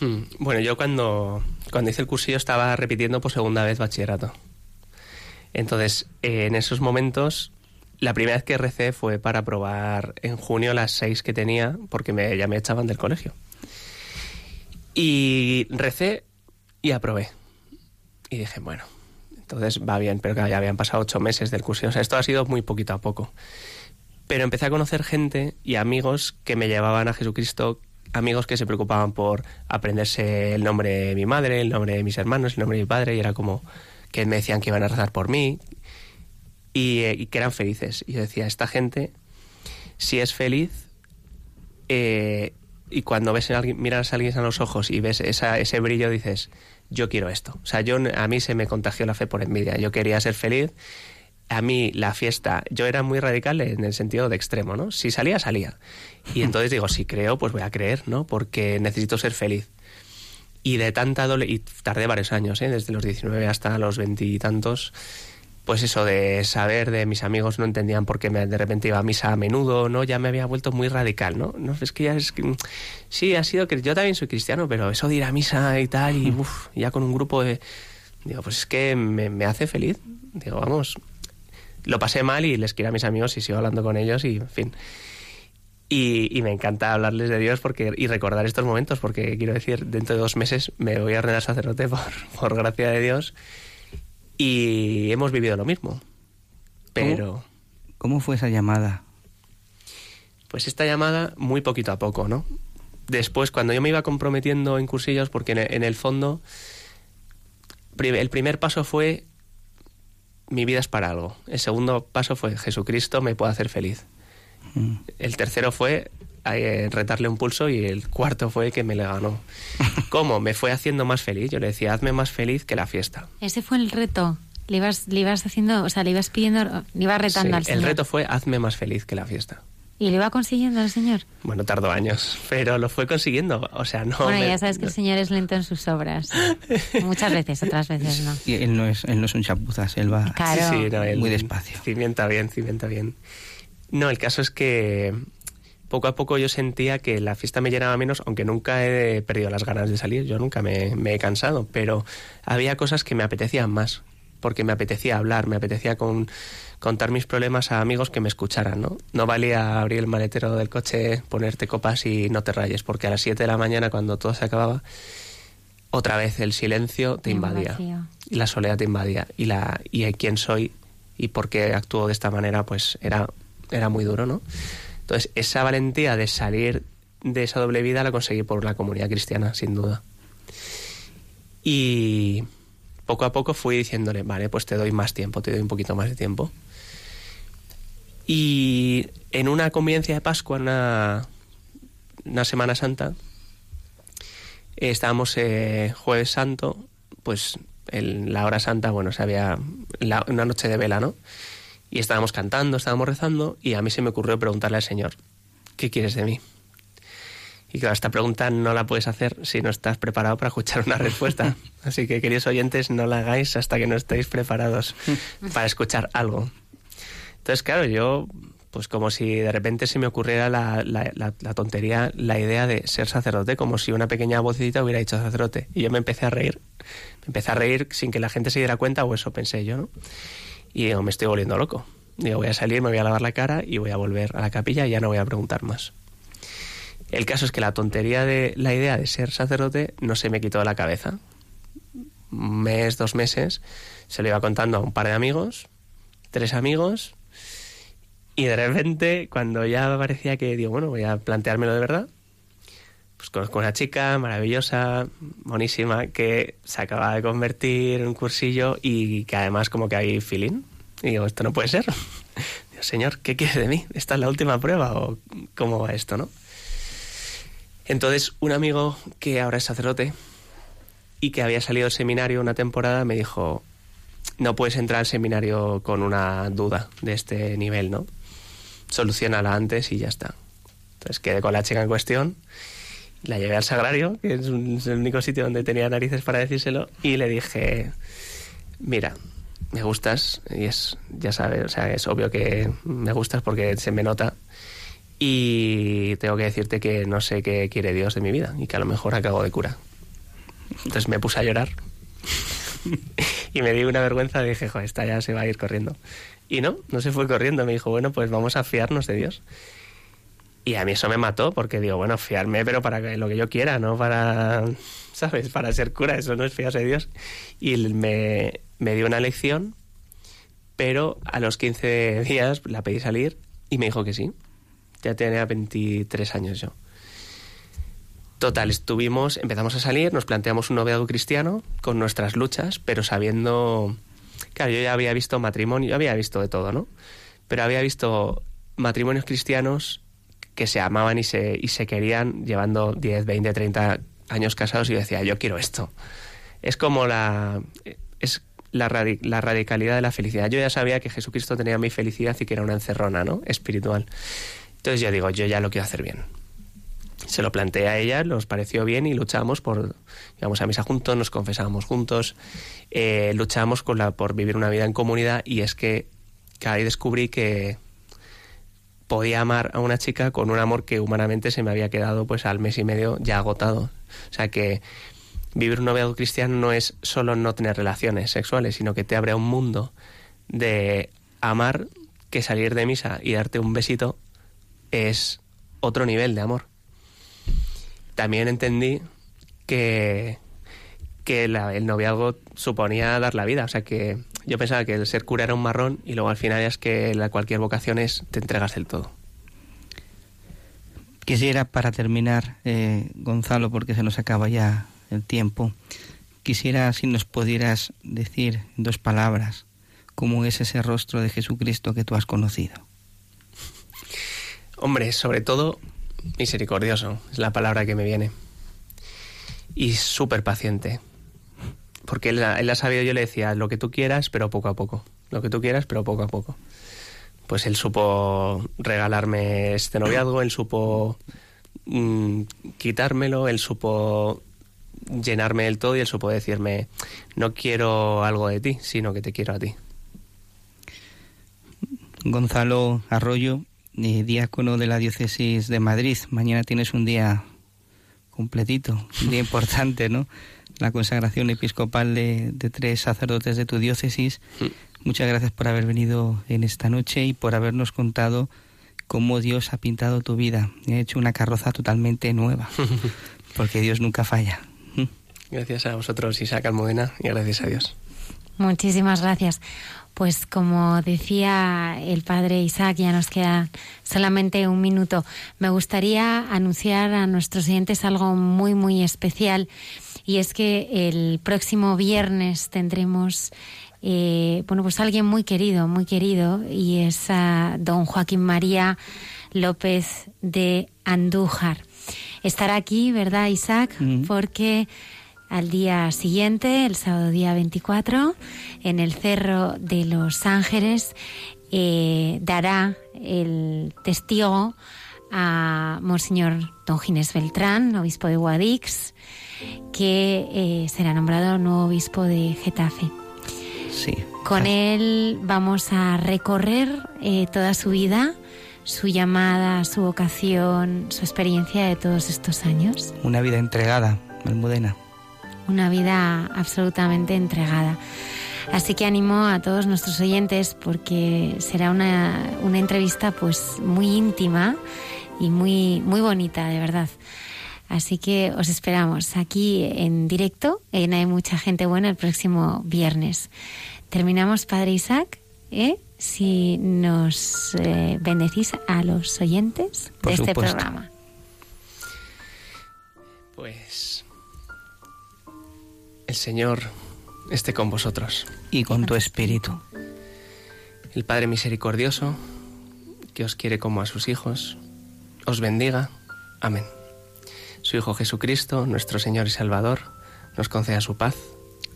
Hmm. Bueno, yo cuando, cuando hice el cursillo estaba repitiendo por segunda vez bachillerato. Entonces, eh, en esos momentos, la primera vez que recé fue para probar en junio las seis que tenía, porque me, ya me echaban del colegio. Y recé y aprobé. Y dije, bueno, entonces va bien, pero ya habían pasado ocho meses del curso. O sea, esto ha sido muy poquito a poco. Pero empecé a conocer gente y amigos que me llevaban a Jesucristo, amigos que se preocupaban por aprenderse el nombre de mi madre, el nombre de mis hermanos, el nombre de mi padre, y era como que me decían que iban a rezar por mí y, y que eran felices. Y yo decía, esta gente, si es feliz, eh, y cuando ves a alguien, miras a alguien a los ojos y ves esa, ese brillo, dices, yo quiero esto. O sea, yo, a mí se me contagió la fe por envidia. Yo quería ser feliz. A mí la fiesta, yo era muy radical en el sentido de extremo, ¿no? Si salía, salía. Y entonces digo, si creo, pues voy a creer, ¿no? Porque necesito ser feliz. Y de tanta doble... Y tardé varios años, ¿eh? Desde los 19 hasta los veintitantos pues eso de saber de mis amigos no entendían por qué me, de repente iba a misa a menudo, ¿no? Ya me había vuelto muy radical, ¿no? No, es que ya es que, sí, ha sido que yo también soy cristiano, pero eso de ir a misa y tal y uf, ya con un grupo de digo, pues es que me, me, hace feliz. Digo, vamos, lo pasé mal y les quiero a mis amigos y sigo hablando con ellos y en fin. Y, y, me encanta hablarles de Dios porque y recordar estos momentos porque quiero decir, dentro de dos meses me voy a ordenar sacerdote por, por gracia de Dios y hemos vivido lo mismo. Pero... ¿Cómo, ¿Cómo, fue esa llamada? Pues esta llamada muy poquito a poco, ¿no? Después, cuando yo me iba comprometiendo en cursillos, porque en el fondo el primer paso fue mi vida es para algo. El segundo paso fue Jesucristo me puede hacer feliz. Mm. El tercero fue eh, retarle un pulso y el cuarto fue que me le ganó. ¿Cómo? Me fue haciendo más feliz. Yo le decía, hazme más feliz que la fiesta. Ese fue el reto. Le ibas, le ibas haciendo, o sea, le ibas pidiendo, le ibas retando sí, al Señor. El reto fue, hazme más feliz que la fiesta. ¿Y lo iba consiguiendo el Señor? Bueno, tardó años, pero lo fue consiguiendo. O sea, no. Bueno, me, ya sabes que el Señor es lento en sus obras. Muchas veces, otras veces no. Y él no es, él no es un chapuzas, él va claro. sí, sí, no, él, muy despacio. Cimienta bien, cimienta bien. No, el caso es que poco a poco yo sentía que la fiesta me llenaba menos, aunque nunca he perdido las ganas de salir, yo nunca me, me he cansado, pero había cosas que me apetecían más, porque me apetecía hablar, me apetecía con, contar mis problemas a amigos que me escucharan, ¿no? No valía abrir el maletero del coche, ponerte copas y no te rayes, porque a las 7 de la mañana, cuando todo se acababa, otra vez el silencio te invadía, y la soledad te invadía, y, la, y quién soy y por qué actúo de esta manera, pues era, era muy duro, ¿no? Entonces, esa valentía de salir de esa doble vida la conseguí por la comunidad cristiana, sin duda. Y poco a poco fui diciéndole, vale, pues te doy más tiempo, te doy un poquito más de tiempo. Y en una convivencia de Pascua, una, una Semana Santa, estábamos eh, jueves santo, pues en la hora santa, bueno, se había la- una noche de vela, ¿no? Y estábamos cantando, estábamos rezando y a mí se me ocurrió preguntarle al Señor, ¿qué quieres de mí? Y claro, esta pregunta no la puedes hacer si no estás preparado para escuchar una respuesta. Así que, queridos oyentes, no la hagáis hasta que no estéis preparados para escuchar algo. Entonces, claro, yo, pues como si de repente se me ocurriera la, la- la- la tontería, la idea de ser sacerdote, como si una pequeña vocecita hubiera dicho sacerdote. Y yo me empecé a reír. Me empecé a reír sin que la gente se diera cuenta, o eso pensé yo, ¿no? Y digo, me estoy volviendo loco. Digo, voy a salir, me voy a lavar la cara y voy a volver a la capilla y ya no voy a preguntar más. El caso es que la tontería de la idea de ser sacerdote no se me quitó de la cabeza. Un mes, dos meses, se lo iba contando a un par de amigos, tres amigos, y de repente, cuando ya parecía que digo, bueno, voy a planteármelo de verdad, pues conozco una chica maravillosa, monísima, que se acaba de convertir en un cursillo y que además como que hay feeling. Y digo, esto no puede ser. Digo, señor, ¿qué quiere de mí? ¿Esta es la última prueba o cómo va esto, no? Entonces, un amigo que ahora es sacerdote y que había salido del seminario una temporada me dijo, no puedes entrar al seminario con una duda de este nivel, ¿no? Solucionala antes y ya está. Entonces quedé con la chica en cuestión, la llevé al sagrario, que es, el único sitio donde tenía narices para decírselo, y le dije, mira, me gustas, y es, ya sabes, o sea, es obvio que me gustas porque se me nota, y tengo que decirte que no sé qué quiere Dios de mi vida, y que a lo mejor acabo de cura. Entonces me puse a llorar y me di una vergüenza, dije, joder, esta ya se va a ir corriendo. Y no, no se fue corriendo, me dijo, bueno, pues vamos a fiarnos de Dios. Y a mí eso me mató, porque digo, bueno, fiarme, pero para lo que yo quiera, no para, ¿sabes? Para ser cura, eso no es fiarse de Dios. Y me, me dio una lección, pero a los 15 días la pedí salir y me dijo que sí. Ya tenía 23 años yo. Total, estuvimos, empezamos a salir, nos planteamos un noviazgo cristiano con nuestras luchas, pero sabiendo. Claro, yo ya había visto matrimonio, yo había visto de todo, ¿no? Pero había visto matrimonios cristianos que se amaban y se, y se querían llevando 10, 20, 30 años casados y decía, yo quiero esto. Es como la. Es la, la radicalidad de la felicidad. Yo ya sabía que Jesucristo tenía mi felicidad y que era una encerrona, ¿no? Espiritual. Entonces yo digo, yo ya lo quiero hacer bien se lo planteé a ella, nos pareció bien y luchamos por, íbamos a misa juntos, nos confesábamos juntos, eh, luchamos con la, por vivir una vida en comunidad y es que cada descubrí que podía amar a una chica con un amor que humanamente se me había quedado pues al mes y medio ya agotado. O sea que vivir un noviazgo cristiano no es solo no tener relaciones sexuales, sino que te abre a un mundo de amar que salir de misa y darte un besito es otro nivel de amor también entendí que, que el noviazgo suponía dar la vida. O sea que yo pensaba que el ser cura era un marrón y luego al final es que la, cualquier vocación es te entregas del todo. Quisiera, para terminar, eh, Gonzalo, porque se nos acaba ya el tiempo, quisiera si nos pudieras decir en dos palabras cómo es ese rostro de Jesucristo que tú has conocido. Hombre, sobre todo misericordioso, es la palabra que me viene. Y súper paciente. Porque él, él ha sabido, yo le decía, lo que tú quieras, pero poco a poco. Lo que tú quieras, pero poco a poco. Pues él supo regalarme este noviazgo, él supo mm, quitármelo, él supo llenarme del todo y él supo decirme, no quiero algo de ti, sino que te quiero a ti. Gonzalo Arroyo, eh, diácono de la diócesis de Madrid. Mañana tienes un día completito, un día importante, ¿no? La consagración episcopal de, de tres sacerdotes de tu diócesis. Muchas gracias por haber venido en esta noche y por habernos contado cómo Dios ha pintado tu vida y ha hecho una carroza totalmente nueva, porque Dios nunca falla. Gracias a vosotros, Isaac Almudena, y gracias a Dios. Muchísimas gracias. Pues como decía el padre Isaac, ya nos queda solamente un minuto. Me gustaría anunciar a nuestros oyentes algo muy, muy especial. Y es que el próximo viernes tendremos, eh, bueno, pues alguien muy querido, muy querido, y es a don Joaquín María López de Andújar. Estará aquí, ¿verdad, Isaac? Porque al día siguiente, el sábado día 24, en el Cerro de los Ángeles, eh, dará el testigo a Monseñor Don Ginés Beltrán, obispo de Guadix, que eh, será nombrado nuevo obispo de Getafe. Sí. Con él vamos a recorrer eh, toda su vida, su llamada, su vocación, su experiencia de todos estos años. Una vida entregada, Almudena. Una vida absolutamente entregada. Así que animo a todos nuestros oyentes porque será una, una entrevista pues muy íntima y muy, muy bonita, de verdad. Así que os esperamos aquí en directo en Hay Mucha Gente Buena el próximo viernes. Terminamos, Padre Isaac, ¿eh? si nos eh, bendecís a los oyentes Por de este programa. Pues el Señor esté con vosotros. Y con tu espíritu. El Padre Misericordioso, que os quiere como a sus hijos, os bendiga. Amén. Su Hijo Jesucristo, nuestro Señor y Salvador, nos conceda su paz.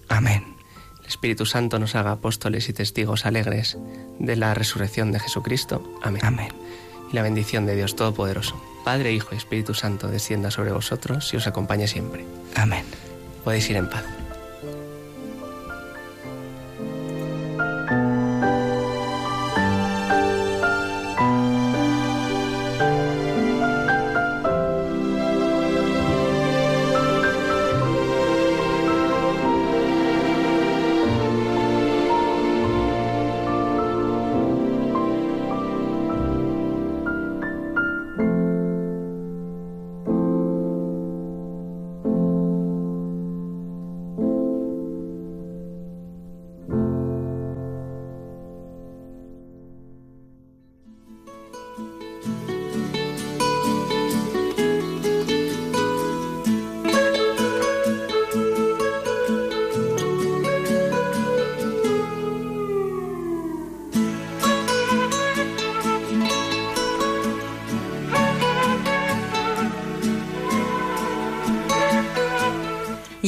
Amén. El Espíritu Santo nos haga apóstoles y testigos alegres de la resurrección de Jesucristo. Amén. Amén. Y la bendición de Dios Todopoderoso, Padre, Hijo y Espíritu Santo, descienda sobre vosotros y os acompañe siempre. Amén. Podéis ir en paz.